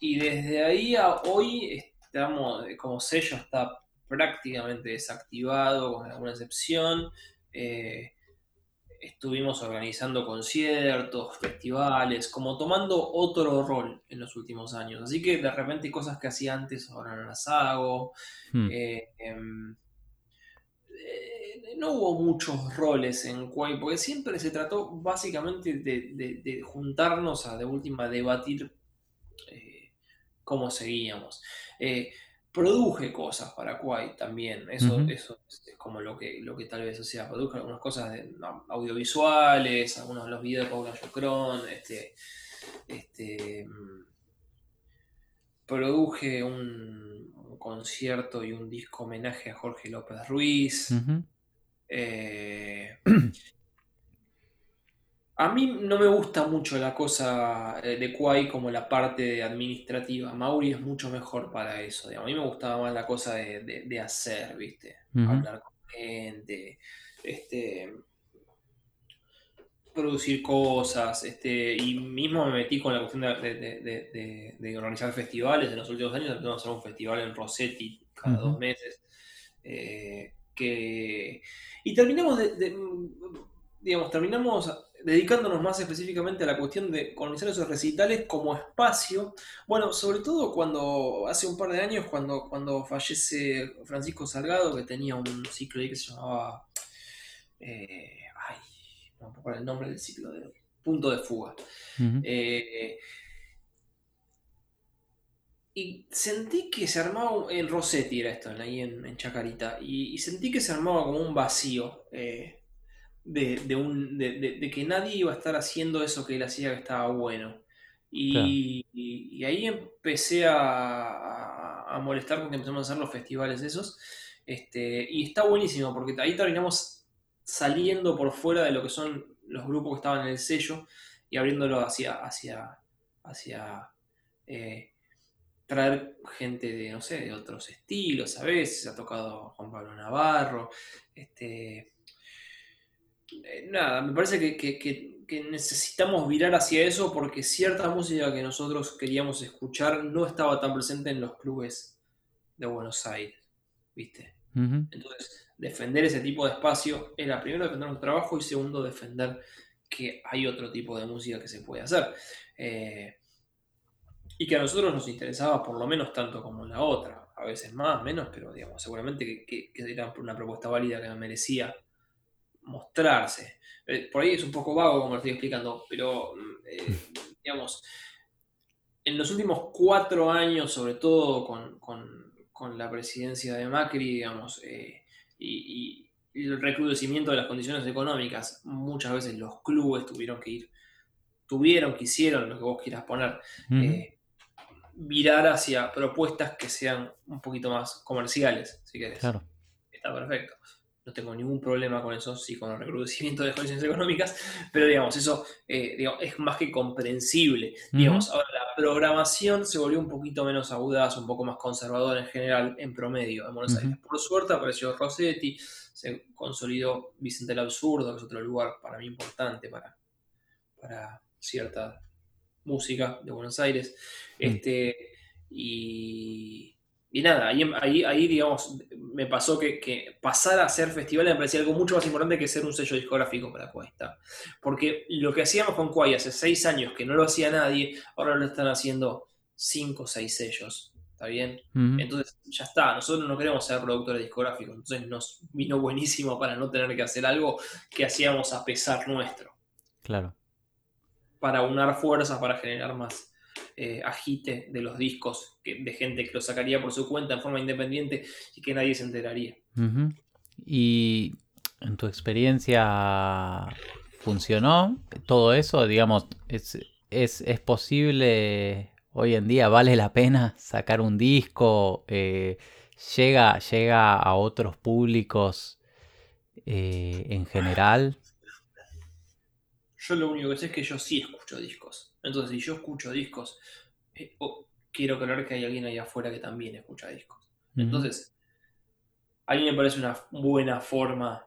Y desde ahí a hoy estamos, como sello está prácticamente desactivado, con alguna excepción. Eh, estuvimos organizando conciertos, festivales, como tomando otro rol en los últimos años. Así que de repente cosas que hacía antes ahora no las hago. Hmm. Eh, em, eh, no hubo muchos roles en Kwai, porque siempre se trató básicamente de, juntarnos a de última debatir eh, cómo seguíamos produje cosas para Kuwait también. Eso, eso es como lo que, lo que tal vez, o sea, produje algunas cosas audiovisuales, algunos de los videos de Paula Yocron, este, este, mm, produje un, concierto y un disco homenaje a Jorge López Ruiz. [CLEARS THROAT] A mí no me gusta mucho la cosa eh, de Kwai como la parte administrativa. Mauri es mucho mejor para eso. A mí me gustaba más la cosa de, hacer, ¿viste? Hablar con gente, este, producir cosas. Este, y mismo me metí con la cuestión de, organizar festivales. En los últimos años empezamos a hacer un festival en Rossetti cada dos meses. Eh, que... Y terminamos de, digamos, terminamos dedicándonos más específicamente a la cuestión de colonizar esos recitales como espacio, bueno, sobre todo cuando hace un par de años, cuando, cuando fallece Francisco Salgado, que tenía un ciclo ahí que se llamaba, eh, ay, no me acuerdo el nombre del ciclo, de Punto de Fuga. Eh, y sentí que se armaba, en Rossetti era esto, ahí en, Chacarita, y, sentí que se armaba como un vacío. Eh, de, un, de, que nadie iba a estar haciendo eso que él hacía que estaba bueno. Y, ahí empecé a, a, molestar porque empezamos a hacer los festivales esos. Este, y está buenísimo porque ahí terminamos saliendo por fuera de lo que son los grupos que estaban en el sello y abriéndolo hacia, hacia, hacia eh, traer gente de, no sé, de otros estilos a veces. Ha tocado Juan Pablo Navarro, este, nada, me parece que, necesitamos virar hacia eso porque cierta música que nosotros queríamos escuchar no estaba tan presente en los clubes de Buenos Aires, ¿viste? Entonces, defender ese tipo de espacio era primero defender nuestro trabajo y segundo defender que hay otro tipo de música que se puede hacer. Eh, y que a nosotros nos interesaba por lo menos tanto como la otra, a veces más, menos, pero digamos, seguramente que, que era una propuesta válida que me merecía mostrarse. Eh, por ahí es un poco vago como lo estoy explicando, pero mm, eh, [LAUGHS] digamos, en los últimos cuatro años, sobre todo con, la presidencia de Macri, digamos, eh, y, el recrudecimiento de las condiciones económicas, muchas veces los clubes tuvieron que ir, tuvieron, quisieron, lo que vos quieras poner, virar hacia propuestas que sean un poquito más comerciales, si querés. Claro. Está perfecto no tengo ningún problema con eso, sí con el recrudecimiento de las condiciones económicas, pero digamos, eso eh, es más que comprensible. Digamos, ahora la programación se volvió un poquito menos audaz, un poco más conservadora en general, en promedio, en Buenos Aires. Por suerte apareció Rossetti, se consolidó Vicente el Absurdo, que es otro lugar para mí importante para, para cierta música de Buenos Aires. Este, y y nada, ahí, ahí, ahí, digamos, me pasó que, pasar a ser festival me parecía algo mucho más importante que ser un sello discográfico para Cuesta. Porque lo que hacíamos con Kuai hace seis años que no lo hacía nadie, ahora lo están haciendo cinco o seis sellos. ¿Está bien? Entonces, ya está. Nosotros no queremos ser productores discográficos. Entonces, nos vino buenísimo para no tener que hacer algo que hacíamos a pesar nuestro. Claro. Para unar fuerzas, para generar más eh, agite de los discos de gente que lo sacaría por su cuenta en forma independiente y que nadie se enteraría. Y en tu experiencia funcionó todo eso, digamos, es, es, posible hoy en día, vale la pena sacar un disco, eh, llega, llega a otros públicos eh, en general. Yo lo único que sé es que yo sí escucho discos. Entonces, si yo escucho discos, eh, quiero creer que hay alguien ahí afuera que también escucha discos. Entonces, a mí me parece una buena forma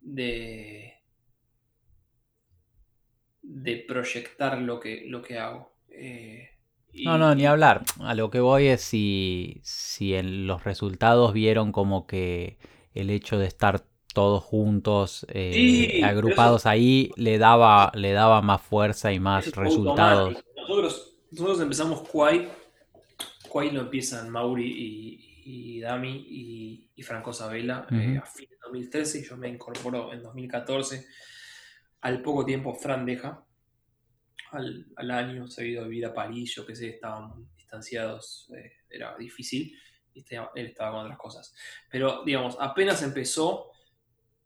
de, de proyectar lo que, lo que hago. Eh, no, no, ni hablar. A lo que voy es si, si en los resultados vieron como que el hecho de estar todos juntos, eh, agrupados ahí, le daba, le daba más fuerza y más resultados. Nosotros, nosotros empezamos Quay, Quay lo empiezan Mauri y, Dami y, Franco Sabela eh, a fin de 2013 y yo me incorporo en 2014. Al poco tiempo Fran deja, al, año se ha ido a vivir a París, yo que sé, estaban distanciados, eh, era difícil, y este, él estaba con otras cosas. Pero digamos, apenas empezó,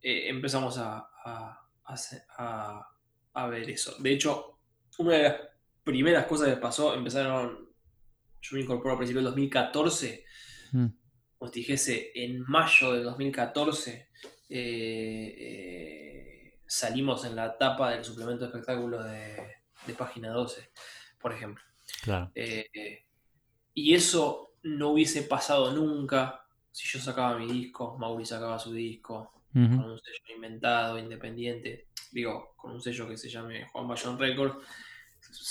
eh, empezamos a, a, ver eso. De hecho, una de las primeras cosas que pasó, empezaron, yo me incorporo a principios del 2014, mm. os dijese, en mayo del 2014, eh, salimos en la tapa del suplemento de espectáculo de, página 12, por ejemplo. Eh, y eso no hubiese pasado nunca si yo sacaba mi disco, Mauri sacaba su disco, con un sello inventado, independiente, digo, con un sello que se llame Juan Bayón Records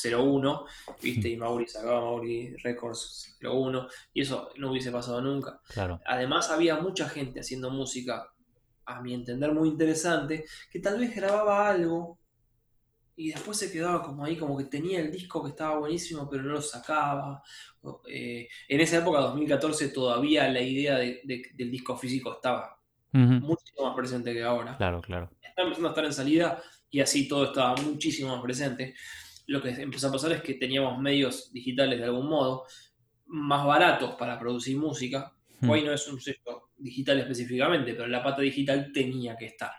01, ¿viste? Y Mauri sacaba Mauri Records 01, y eso no hubiese pasado nunca. Además, había mucha gente haciendo música, a mi entender, muy interesante, que tal vez grababa algo y después se quedaba como ahí, como que tenía el disco que estaba buenísimo, pero no lo sacaba. Eh, en esa época, 2014, todavía la idea del disco físico estaba mucho más presente que ahora. Claro, claro. Estaba empezando a estar en salida y así todo estaba muchísimo más presente. Lo que empezó a pasar es que teníamos medios digitales de algún modo más baratos para producir música. Hoy no es un sello digital específicamente, pero la pata digital tenía que estar.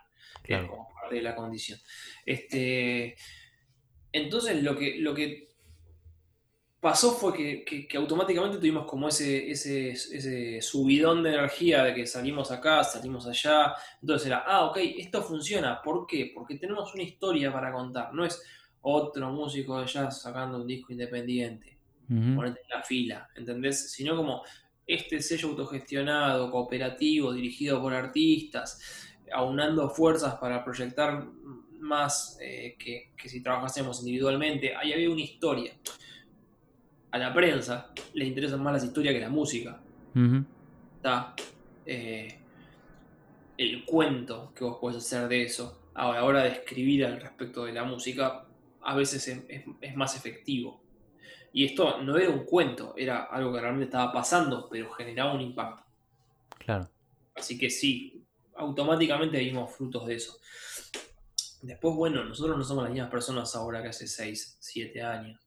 como parte de la condición. Este, entonces lo que, lo que pasó fue que, automáticamente tuvimos como ese, ese, subidón de energía de que salimos acá, salimos allá. Entonces era, ah, ok, esto funciona. ¿Por qué? Porque tenemos una historia para contar. No es otro músico de jazz sacando un disco independiente. Ponete en la fila, ¿entendés? Sino como este sello autogestionado, cooperativo, dirigido por artistas, aunando fuerzas para proyectar más eh, que, que si trabajásemos individualmente. Ahí había una historia a la prensa le interesan más las historias que la música. Está eh, el cuento que vos podés hacer de eso. Ahora, a la hora de escribir al respecto de la música, a veces es, más efectivo. Y esto no era un cuento, era algo que realmente estaba pasando, pero generaba un impacto. Claro. Así que sí, automáticamente vimos frutos de eso. Después, bueno, nosotros no somos las mismas personas ahora que hace 6, 7 años.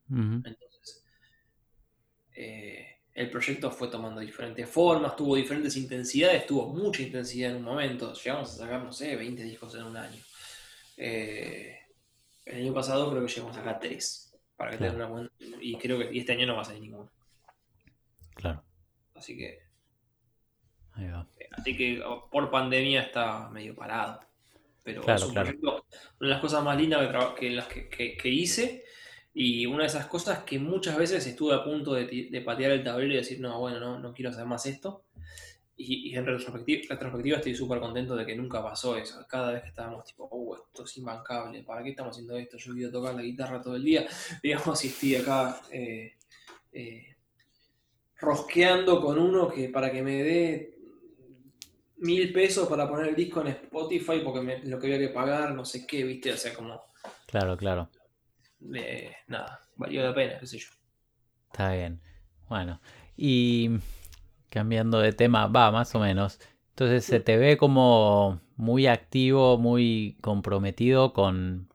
Eh, el proyecto fue tomando diferentes formas, tuvo diferentes intensidades, tuvo mucha intensidad en un momento. Llegamos a sacar, no sé, 20 discos en un año. Eh, el año pasado creo que llegamos a sacar 3. Para que una Y creo que este año no va a salir ninguno. Claro. Así que. Así que por pandemia está medio parado. Pero es un proyecto, una de las cosas más lindas que, las que hice y una de esas cosas que muchas veces estuve a punto de, patear el tablero y decir, no, bueno, no, no quiero hacer más esto. Y, en retrospectiva, estoy súper contento de que nunca pasó eso. Cada vez que estábamos tipo, oh, esto es imbancable, ¿para qué estamos haciendo esto? Yo quiero tocar la guitarra todo el día. [LAUGHS] Digamos, si estoy acá eh, eh, rosqueando con uno que para que me dé mil pesos para poner el disco en Spotify porque me, lo que había que pagar, no sé qué, viste, o sea, como... Claro, claro nada, valió la pena, qué sé yo. Está bien. Bueno, y cambiando de tema, va, más o menos. Entonces se te ve como muy activo, muy comprometido con,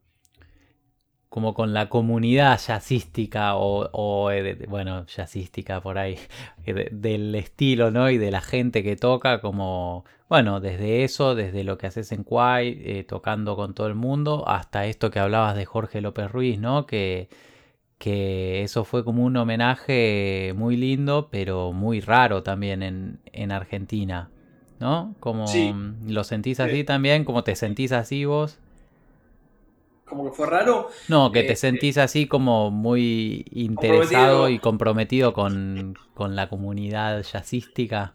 como con la comunidad jazzística o, eh, bueno, jazzística por ahí, [LAUGHS] eh, del estilo, ¿no? Y de la gente que toca, como, bueno, desde eso, desde lo que haces en Kwai, eh, tocando con todo el mundo, hasta esto que hablabas de Jorge López Ruiz, ¿no? Que, que eso fue como un homenaje muy lindo, pero muy raro también en, en Argentina, ¿no? Como lo sentís así también, como te sentís así vos como que fue raro. No, que te eh, sentís así como muy interesado y comprometido con, la comunidad jazzística.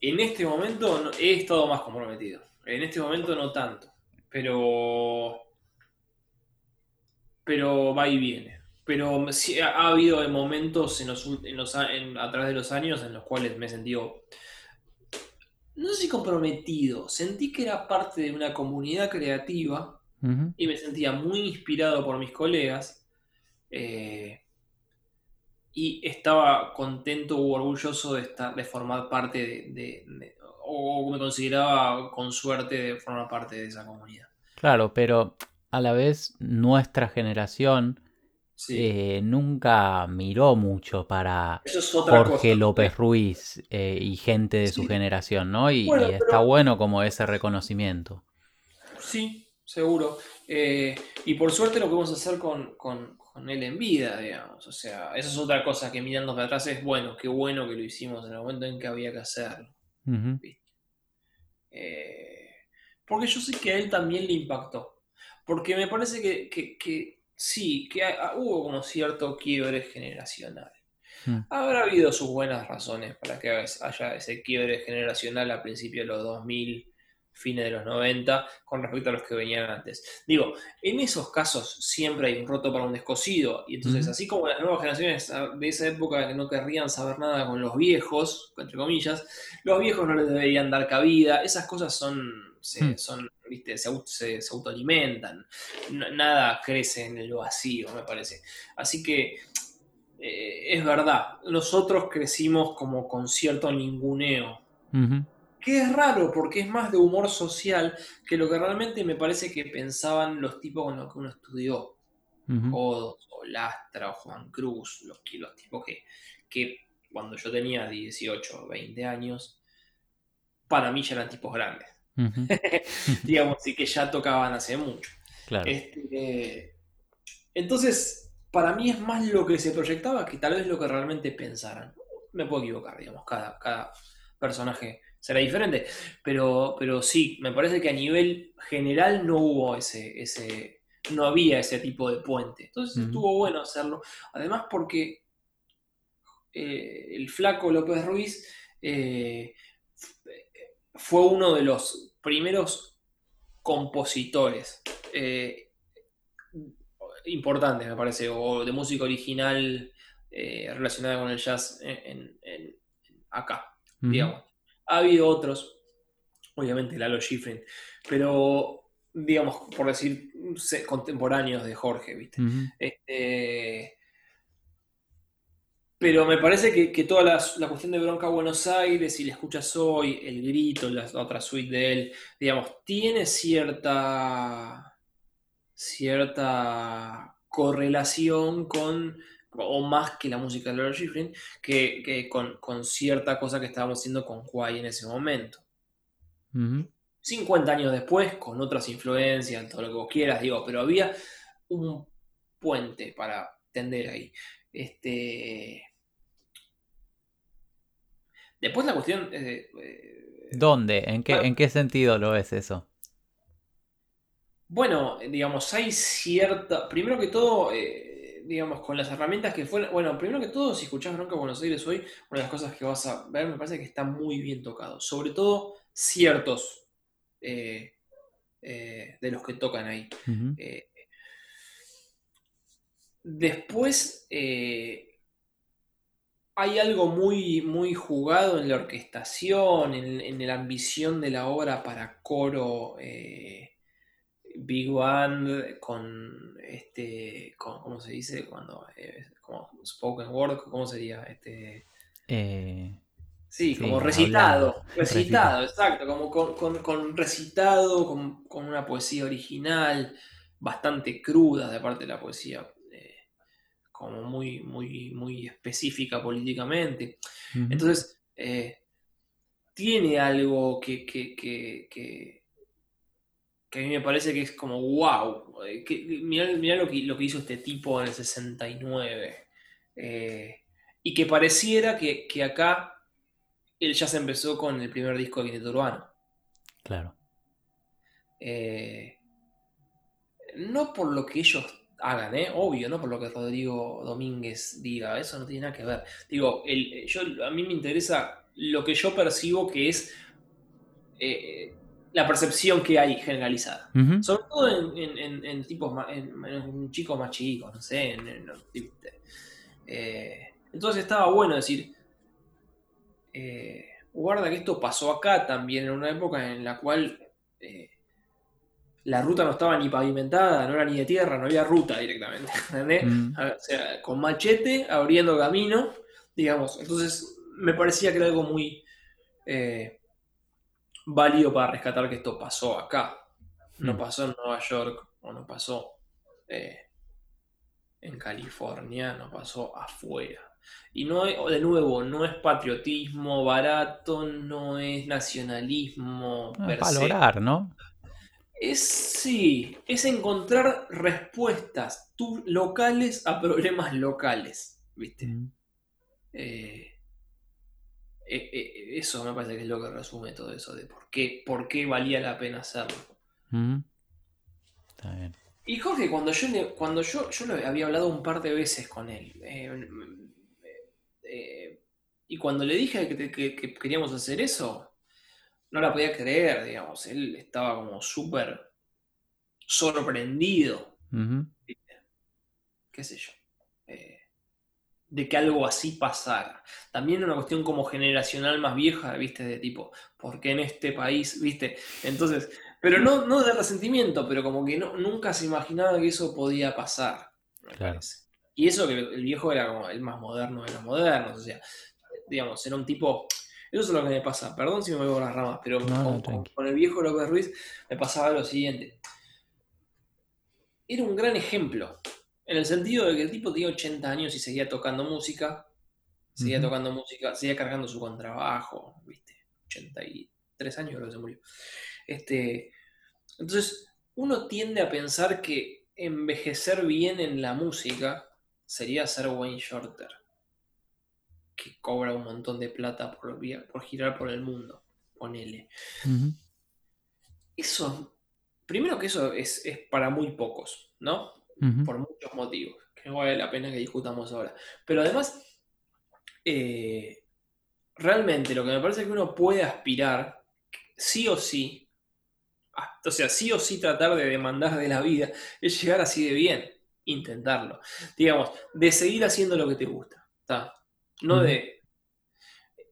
En este momento he estado más comprometido. En este momento no tanto. Pero. Pero va y viene. Pero sí, ha, habido momentos en los, a través de los años en los cuales me he sentido. No sé si comprometido. Sentí que era parte de una comunidad creativa y me sentía muy inspirado por mis colegas. Eh, y estaba contento u orgulloso de, estar, de formar parte de, o me consideraba con suerte de formar parte de esa comunidad. Claro, pero a la vez nuestra generación eh, nunca miró mucho para Jorge López Ruiz eh, y gente de su generación, ¿no? Y, está bueno como ese reconocimiento. Sí, seguro. Eh, y por suerte lo podemos hacer con, él en vida, digamos. O sea, esa es otra cosa que mirando para atrás es bueno, qué bueno que lo hicimos en el momento en que había que hacerlo. Eh, porque yo sé que a él también le impactó. Porque me parece que, sí, que hubo como cierto quiebre generacional. Hmm. Habrá habido sus buenas razones para que haya ese quiebre generacional a principios de los 2000 fines de los 90 con respecto a los que venían antes. Digo, en esos casos siempre hay un roto para un descosido. Y entonces, así como las nuevas generaciones de esa época que no querrían saber nada con los viejos, entre comillas, los viejos no les deberían dar cabida. Esas cosas son, se, hmm. son, ¿viste? Se, se, autoalimentan. nada crece en el vacío, me parece. Así que eh, es verdad, nosotros crecimos como con cierto ninguneo que es raro porque es más de humor social que lo que realmente me parece que pensaban los tipos con los que uno estudió. o Lastra, o Juan Cruz, los, los tipos que, que cuando yo tenía 18 o 20 años, para mí ya eran tipos grandes. [LAUGHS] Digamos, y que ya tocaban hace mucho. Este, entonces, para mí es más lo que se proyectaba que tal vez lo que realmente pensaran. Me puedo equivocar, digamos, cada, cada personaje será diferente. Pero, pero sí, me parece que a nivel general no hubo ese, ese, no había ese tipo de puente. Entonces estuvo bueno hacerlo. Además porque eh, el flaco López Ruiz eh, fue uno de los primeros compositores eh, importantes, me parece, o de música original relacionada con el jazz en, acá, digamos. Ha habido otros, obviamente Lalo Schifrin, pero digamos, por decir, contemporáneos de Jorge, ¿viste? Este, pero me parece que, toda la, cuestión de Bronca Buenos Aires, si le escuchas hoy, el grito, la, otra suite de él, digamos, tiene cierta, cierta correlación con o más que la música de Laura Schifrin, que, con, cierta cosa que estábamos haciendo con Kwai en ese momento. 50 años después, con otras influencias, todo lo que vos quieras, digo, pero había un puente para tender ahí. Este... Después la cuestión... Eh, ¿Dónde? ¿En qué, ¿En qué sentido lo ves eso? Bueno, digamos, hay cierta... Primero que todo... Eh, digamos, con las herramientas que fueron. Bueno, primero que todo, si escuchás Bronca Buenos Aires hoy, una de las cosas que vas a ver me parece que está muy bien tocado. Sobre todo ciertos eh, eh, de los que tocan ahí. Eh, después hay algo muy, muy jugado en la orquestación, en, en, la ambición de la obra para coro. Big Band con este, ¿cómo se dice? Cuando, eh, como spoken word, ¿cómo sería? Este, eh, sí, como recitado, recitado, exacto, como con, recitado, con, una poesía original. bastante crudas de parte de la poesía, eh, como muy, muy, muy específica políticamente. Entonces, eh, tiene algo que, que, que, a mí me parece que es como wow. Mirá, lo, que, lo que hizo este tipo en el 69. y que pareciera que, acá él ya se empezó con el primer disco de Quinteto Urbano. Claro. Eh, no por lo que ellos hagan, ¿eh? obvio, no por lo que Rodrigo Domínguez diga, eso no tiene nada que ver. Digo, yo, a mí me interesa lo que yo percibo que es eh, la percepción que hay generalizada. Sobre todo en, tipos en, chicos más chicos, no sé. Eh, entonces estaba bueno decir, guarda que esto pasó acá también, en una época en la cual la ruta no estaba ni pavimentada, no era ni de tierra, no había ruta directamente. [LAUGHS] Mm. O sea, con machete, abriendo camino, digamos. Entonces, me parecía que era algo muy eh, válido para rescatar que esto pasó acá. No mm. pasó en Nueva York, o no pasó eh, en California, no pasó afuera. Y no de nuevo, no es patriotismo barato, no es nacionalismo. Es valorar, ¿no? Es sí, es encontrar respuestas locales a problemas locales, ¿viste? Mm. Eh, eso me parece que es lo que resume todo eso de por qué, por qué valía la pena hacerlo. Mm. Está bien. Y Jorge, cuando yo cuando yo, yo le había hablado un par de veces con él, y cuando le dije que queríamos hacer eso, no la podía creer, digamos. Él estaba como súper sorprendido. ¿Qué sé yo? De que algo así pasara. También una cuestión como generacional más vieja, ¿viste? De tipo, ¿por qué en este país? ¿Viste? Entonces, pero no, no de resentimiento, pero como que no, nunca se imaginaba que eso podía pasar. Y eso que el viejo era como el más moderno de los modernos, o sea, digamos, era un tipo eso es lo que me pasa. Perdón si me voy por las ramas, pero con, el viejo López Ruiz me pasaba lo siguiente. Era un gran ejemplo. En el sentido de que el tipo tenía 80 años y seguía tocando música. Seguía tocando música, seguía cargando su contrabajo, ¿viste? 83 años creo que se murió. Este, entonces, uno tiende a pensar que envejecer bien en la música sería ser Wayne Shorter que cobra un montón de plata por, por girar por el mundo, ponele. Eso, primero que eso es, para muy pocos, ¿no? Por muchos motivos, que no vale la pena que discutamos ahora. Pero además, eh, realmente lo que me parece que uno puede aspirar, sí o sí, o sea, sí o sí tratar de demandar de la vida, es llegar así de bien, intentarlo. Digamos, de seguir haciendo lo que te gusta. ¿está? No de.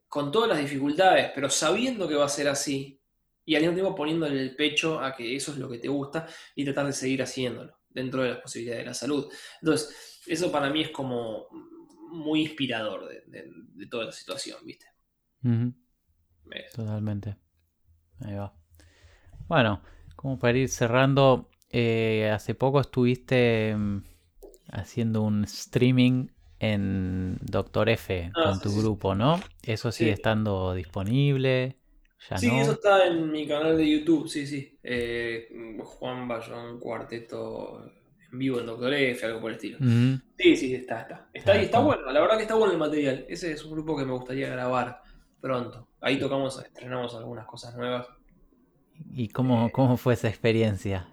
con todas las dificultades, pero sabiendo que va a ser así, y al mismo tiempo poniéndole el pecho a que eso es lo que te gusta y tratar de seguir haciéndolo dentro de las posibilidades de la salud. Entonces, eso para mí es como muy inspirador de, toda la situación, ¿viste? Totalmente. Ahí va. Bueno, como para ir cerrando, eh, hace poco estuviste mm, haciendo un streaming en Doctor F ah, con tu grupo, ¿no? Eso sigue estando disponible. Ya sí, eso está en mi canal de YouTube, sí, sí. Eh, Juan Bayón Cuarteto en vivo en Doctor F, algo por el estilo. Sí, sí, está, está. Está, ahí, está bueno, la verdad que está bueno el material. Ese es un grupo que me gustaría grabar pronto. Ahí tocamos, estrenamos algunas cosas nuevas. ¿Y cómo, cómo fue esa experiencia?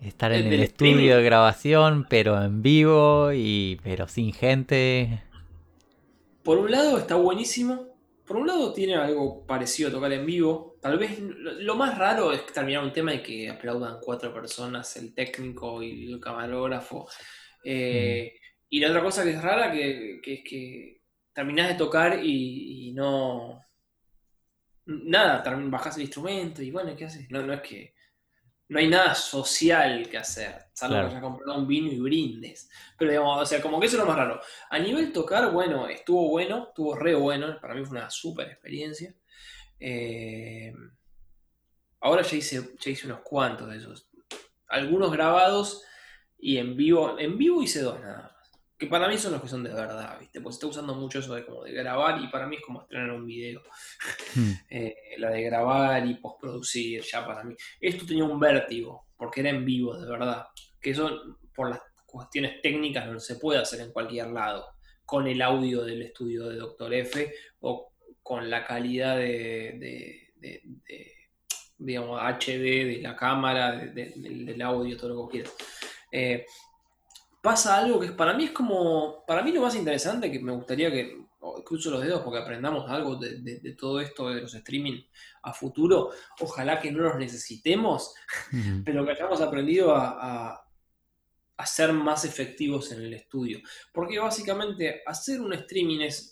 Estar en el, estudio de grabación, pero en vivo y pero sin gente. Por un lado está buenísimo. Por un lado tiene algo parecido a tocar en vivo. Tal vez lo más raro es terminar un tema y que aplaudan cuatro personas, el técnico y el camarógrafo. Eh. Y la otra cosa que es rara que, es que terminás de tocar y, no... Nada, bajas el instrumento y bueno, ¿qué haces? No, no es que no hay nada social que hacer, salvo que hayas comprado un vino y brindes. Pero digamos, o sea, como que eso es lo más raro. A nivel tocar, bueno, estuvo bueno, estuvo re bueno, para mí fue una súper experiencia. Eh, ahora ya hice, ya hice unos cuantos de esos. algunos grabados y en vivo. En vivo hice dos nada. Que para mí son los que son de verdad, ¿viste? Pues estoy usando mucho eso de como de grabar y para mí es como estrenar un video. Hmm. [LAUGHS] Eh, la de grabar y postproducir, ya para mí. Esto tenía un vértigo, porque era en vivo, de verdad. Que eso, por las cuestiones técnicas, no se puede hacer en cualquier lado. Con el audio del estudio de Doctor F o con la calidad de digamos, HD de la cámara, del audio, todo lo que quieras. Eh, pasa algo que para mí es como, para mí lo más interesante, que me gustaría que, cruzo los dedos porque aprendamos algo de, todo esto de los streaming a futuro, ojalá que no los necesitemos, pero que hayamos aprendido a, a ser más efectivos en el estudio. Porque básicamente hacer un streaming es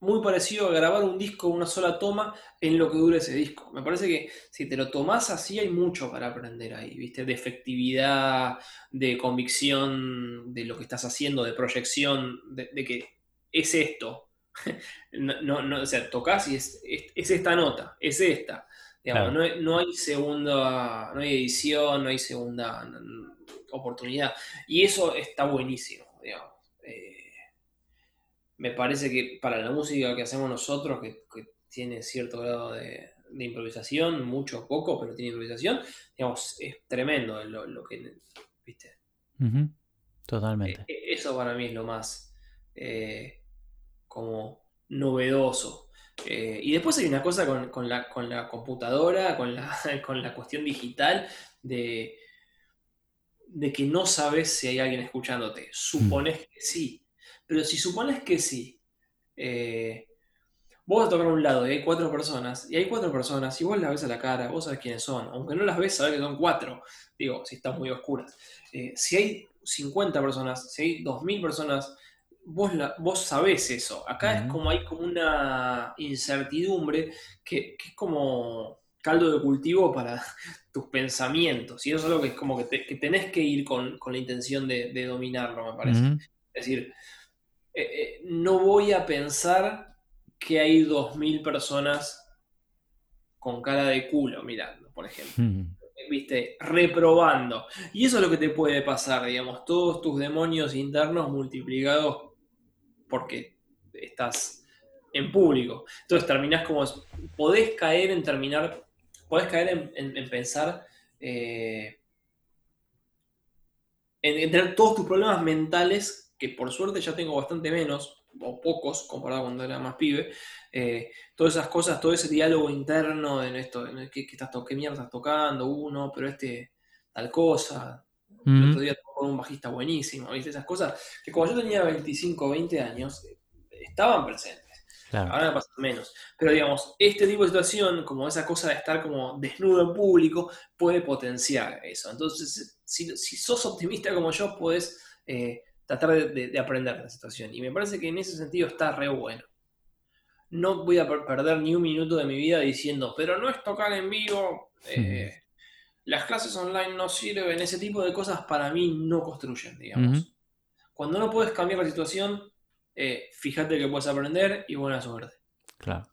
muy parecido a grabar un disco una sola toma en lo que dura ese disco. Me parece que si te lo tomás así hay mucho para aprender ahí, ¿viste? De efectividad, de convicción de lo que estás haciendo, de proyección, de, que es esto. [LAUGHS] no, no, o sea, tocas y es, esta nota, es esta. no, hay segunda, no hay edición, no hay segunda oportunidad. Y eso está buenísimo, digamos. Eh, me parece que para la música que hacemos nosotros, que, tiene cierto grado de, improvisación, mucho o poco, pero tiene improvisación, digamos, es tremendo lo, que, ¿viste? Totalmente. E, e, eso para mí es lo más eh, como novedoso. Eh, y después hay una cosa con, la, con la, computadora, con la, [LAUGHS] con la cuestión digital, de, de que no sabes si hay alguien escuchándote. Supones mm. que sí, pero si supones que sí, eh, vos vas a tocar un lado y hay cuatro personas, y hay cuatro personas, y vos las ves a la cara, vos sabés quiénes son, aunque no las ves, sabés que son cuatro, digo, si están muy oscuras. Eh, si hay 50 personas, si hay 2000 personas, vos, la, vos sabés eso. Acá es como hay como una incertidumbre que, es como caldo de cultivo para [LAUGHS] tus pensamientos. Y eso es algo que es como que, tenés que ir con, la intención de, dominarlo, me parece. Es decir, eh, no voy a pensar que hay 2.000 personas con cara de culo mirando, por ejemplo. Hmm. ¿Viste? Reprobando. Y eso es lo que te puede pasar, digamos, todos tus demonios internos multiplicados porque estás en público. Entonces terminás como... Podés caer en terminar, podés caer en, pensar... Eh, en, tener todos tus problemas mentales que por suerte ya tengo bastante menos, o pocos, comparado cuando era más pibe, eh, todas esas cosas, todo ese diálogo interno en esto, en ¿qué, estás ¿qué mierda estás tocando? Uno, pero este, tal cosa. El otro día con un bajista buenísimo, ¿viste? Esas cosas que cuando yo tenía 25, 20 años, estaban presentes. Ahora me pasa menos. Pero digamos, este tipo de situación, como esa cosa de estar como desnudo en público, puede potenciar eso. Entonces, si, sos optimista como yo, puedes eh, tratar de, aprender de la situación. Y me parece que en ese sentido está re bueno. No voy a perder ni un minuto de mi vida diciendo, pero no es tocar en vivo, eh, las clases online no sirven, ese tipo de cosas para mí no construyen, digamos. Cuando no puedes cambiar la situación, eh, fíjate que puedes aprender y buena suerte. Claro.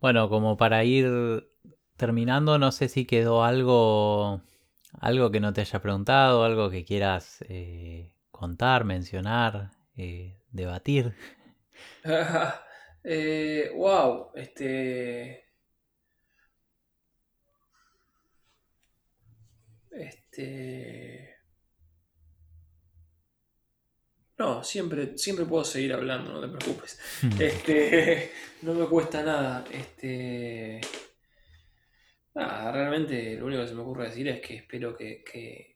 Bueno, como para ir terminando, no sé si quedó algo algo que no te haya preguntado, algo que quieras eh, contar, mencionar, eh, debatir. [LAUGHS] eh, wow, este. Este. No, siempre, siempre puedo seguir hablando, no te preocupes. [LAUGHS] Este, [LAUGHS] no me cuesta nada. Este. Realmente lo único que se me ocurre decir es que espero que, que,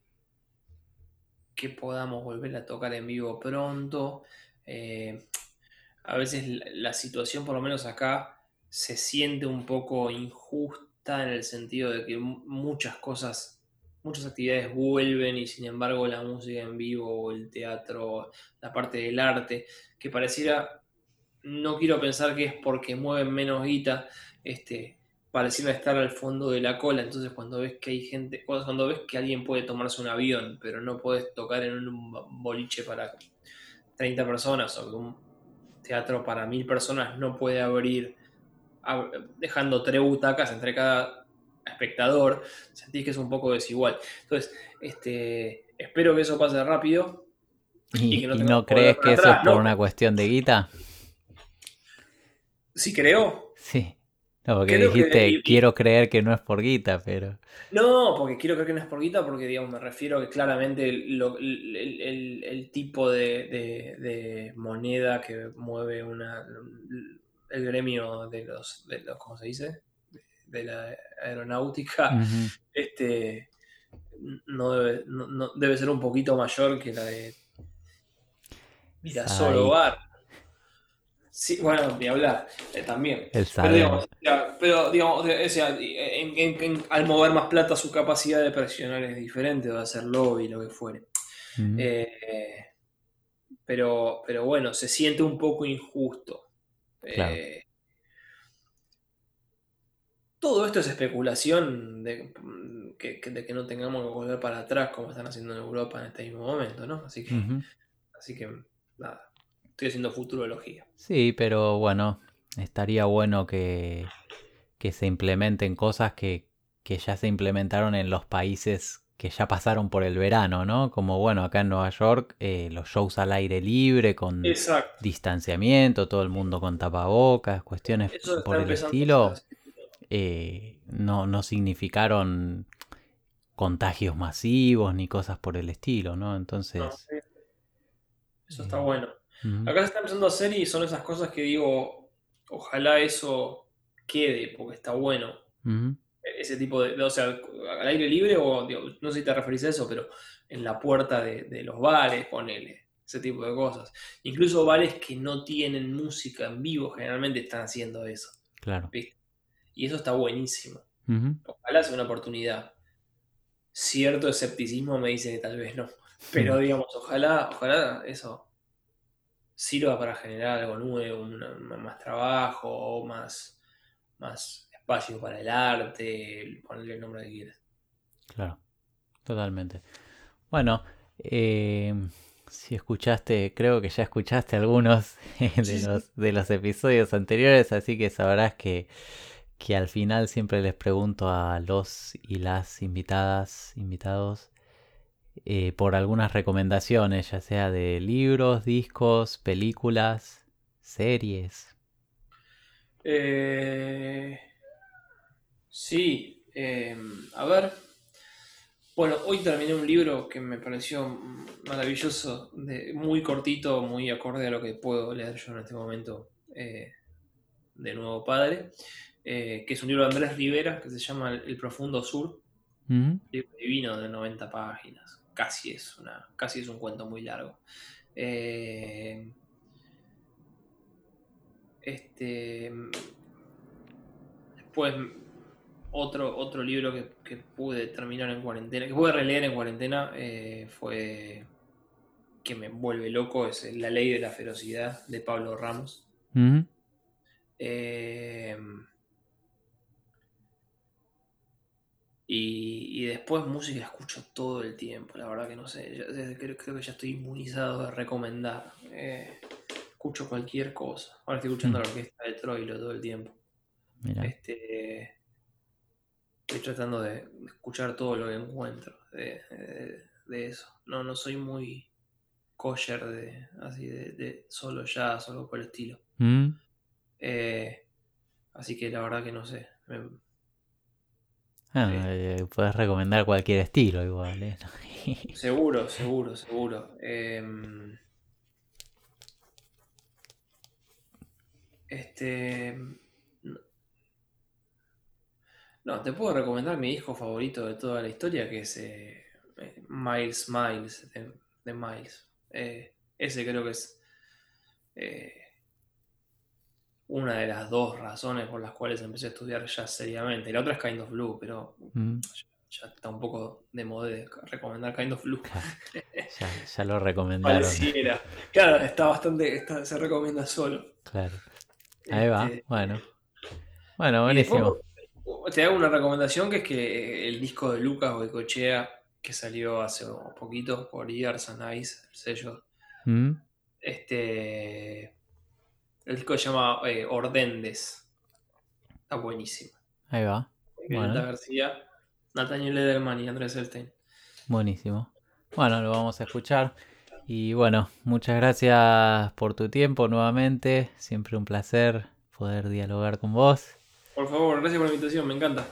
podamos volver a tocar en vivo pronto. Eh, a veces la, situación, por lo menos acá, se siente un poco injusta en el sentido de que muchas cosas, muchas actividades vuelven y sin embargo la música en vivo, el teatro, la parte del arte, que pareciera, no quiero pensar que es porque mueven menos guita, este, parecieron estar al fondo de la cola. Entonces, cuando ves que hay gente, cuando ves que alguien puede tomarse un avión, pero no puedes tocar en un boliche para 30 personas o que un teatro para mil personas no puede abrir, dejando tres butacas entre cada espectador, sentís que es un poco desigual. Entonces, este, espero que eso pase rápido. ¿Y, no, crees que eso es por una cuestión de guita? Sí creo. Sí. No, porque dijiste, quiero creer que no es por guita, pero... No, porque quiero creer que no es por guita, porque digamos, me refiero a que claramente el, tipo de, moneda que mueve una el gremio de los, de los ¿cómo se dice? De la aeronáutica, este no debe, no, debe ser un poquito mayor que la de Mira, solo bar. Sí, bueno, ni hablar, eh, también. pero digamos, pero, digamos al mover más plata su capacidad de presionar es diferente, o de hacer lobby, lo que fuere. Eh, pero, pero bueno, se siente un poco injusto. Eh, todo esto es especulación de que, no tengamos que volver para atrás como están haciendo en Europa en este mismo momento, ¿no? Así que, así que nada, estoy haciendo futurología. Sí, pero bueno, estaría bueno que, que se implementen cosas que, que ya se implementaron en los países que ya pasaron por el verano, ¿no? Como bueno, acá en Nueva York, eh, los shows al aire libre, con distanciamiento, todo el mundo con tapabocas, cuestiones por el estilo, eh, no, no significaron contagios masivos ni cosas por el estilo, ¿no? Entonces... eso está bueno. Acá se está empezando a hacer y son esas cosas que digo, ojalá eso quede, porque está bueno ese tipo de, o sea, al aire libre o no sé si te referís a eso, pero en la puerta de, los bares, ponele, ese tipo de cosas. Incluso bares que no tienen música en vivo generalmente están haciendo eso. Claro. Y eso está buenísimo. Ojalá sea una oportunidad. Cierto escepticismo me dice que tal vez no. Pero digamos, ojalá, ojalá eso sirva para generar algo nuevo, más trabajo, más, más espacio para el arte, ponerle el nombre que quieras. Claro, totalmente. Bueno, eh, si escuchaste, creo que ya escuchaste algunos [LAUGHS] de, los, de los episodios anteriores, así que sabrás que, que al final siempre les pregunto a los y las invitadas, invitados, eh, por algunas recomendaciones, ya sea de libros, discos, películas, series. Eh, Sí, em, a ver. Bueno, hoy terminé un libro que me pareció maravilloso, de, muy cortito, muy acorde a lo que puedo leer yo en este momento eh, de nuevo padre, que es un libro de Andrés Rivera que se llama El Profundo Sur, libro divino de 90 páginas, casi es, una, casi es un cuento muy largo. Eh, este, después otro, otro libro que, pude terminar en cuarentena, que pude releer en cuarentena, eh, fue que me vuelve loco, es La ley de la ferocidad de Pablo Ramos. Eh, y, después música escucho todo el tiempo, la verdad que no sé, creo, que ya estoy inmunizado de recomendar. Eh, escucho cualquier cosa. Ahora estoy escuchando mm. la orquesta de Troilo todo el tiempo. Este, estoy tratando de escuchar todo lo que encuentro de, eso. No, no soy muy kosher de así de, solo ya, solo por el estilo. Mm. Eh, así que la verdad que no sé. Ah, eh, puedes recomendar cualquier estilo igual. ¿eh? [LAUGHS] seguro, seguro, seguro. Em, este no, te puedo recomendar mi hijo favorito de toda la historia, que es eh, eh, Miles Miles, de, Miles. Eh, ese creo que es una de las dos razones por las cuales empecé a estudiar jazz seriamente. La otra es Kind of Blue, pero mm. ya, está un poco de moda de recomendar Kind of Blue. [LAUGHS] ya, lo recomendaron. Claro, está bastante, se recomienda solo. Claro. Ahí va, este, bueno. Bueno, buenísimo. Te hago una recomendación que es que el disco de Lucas Boicochea, que salió hace poquito por Years and Ice, el sello. Mm. Este. El disco se llama eh, Ordendes. Está buenísimo. Ahí va. Violeta García, Nathaniel Ederman y Andrés Elstein. Buenísimo. Bueno, lo vamos a escuchar. Y bueno, muchas gracias por tu tiempo nuevamente. Siempre un placer poder dialogar con vos. Por favor, gracias por la invitación, me encanta.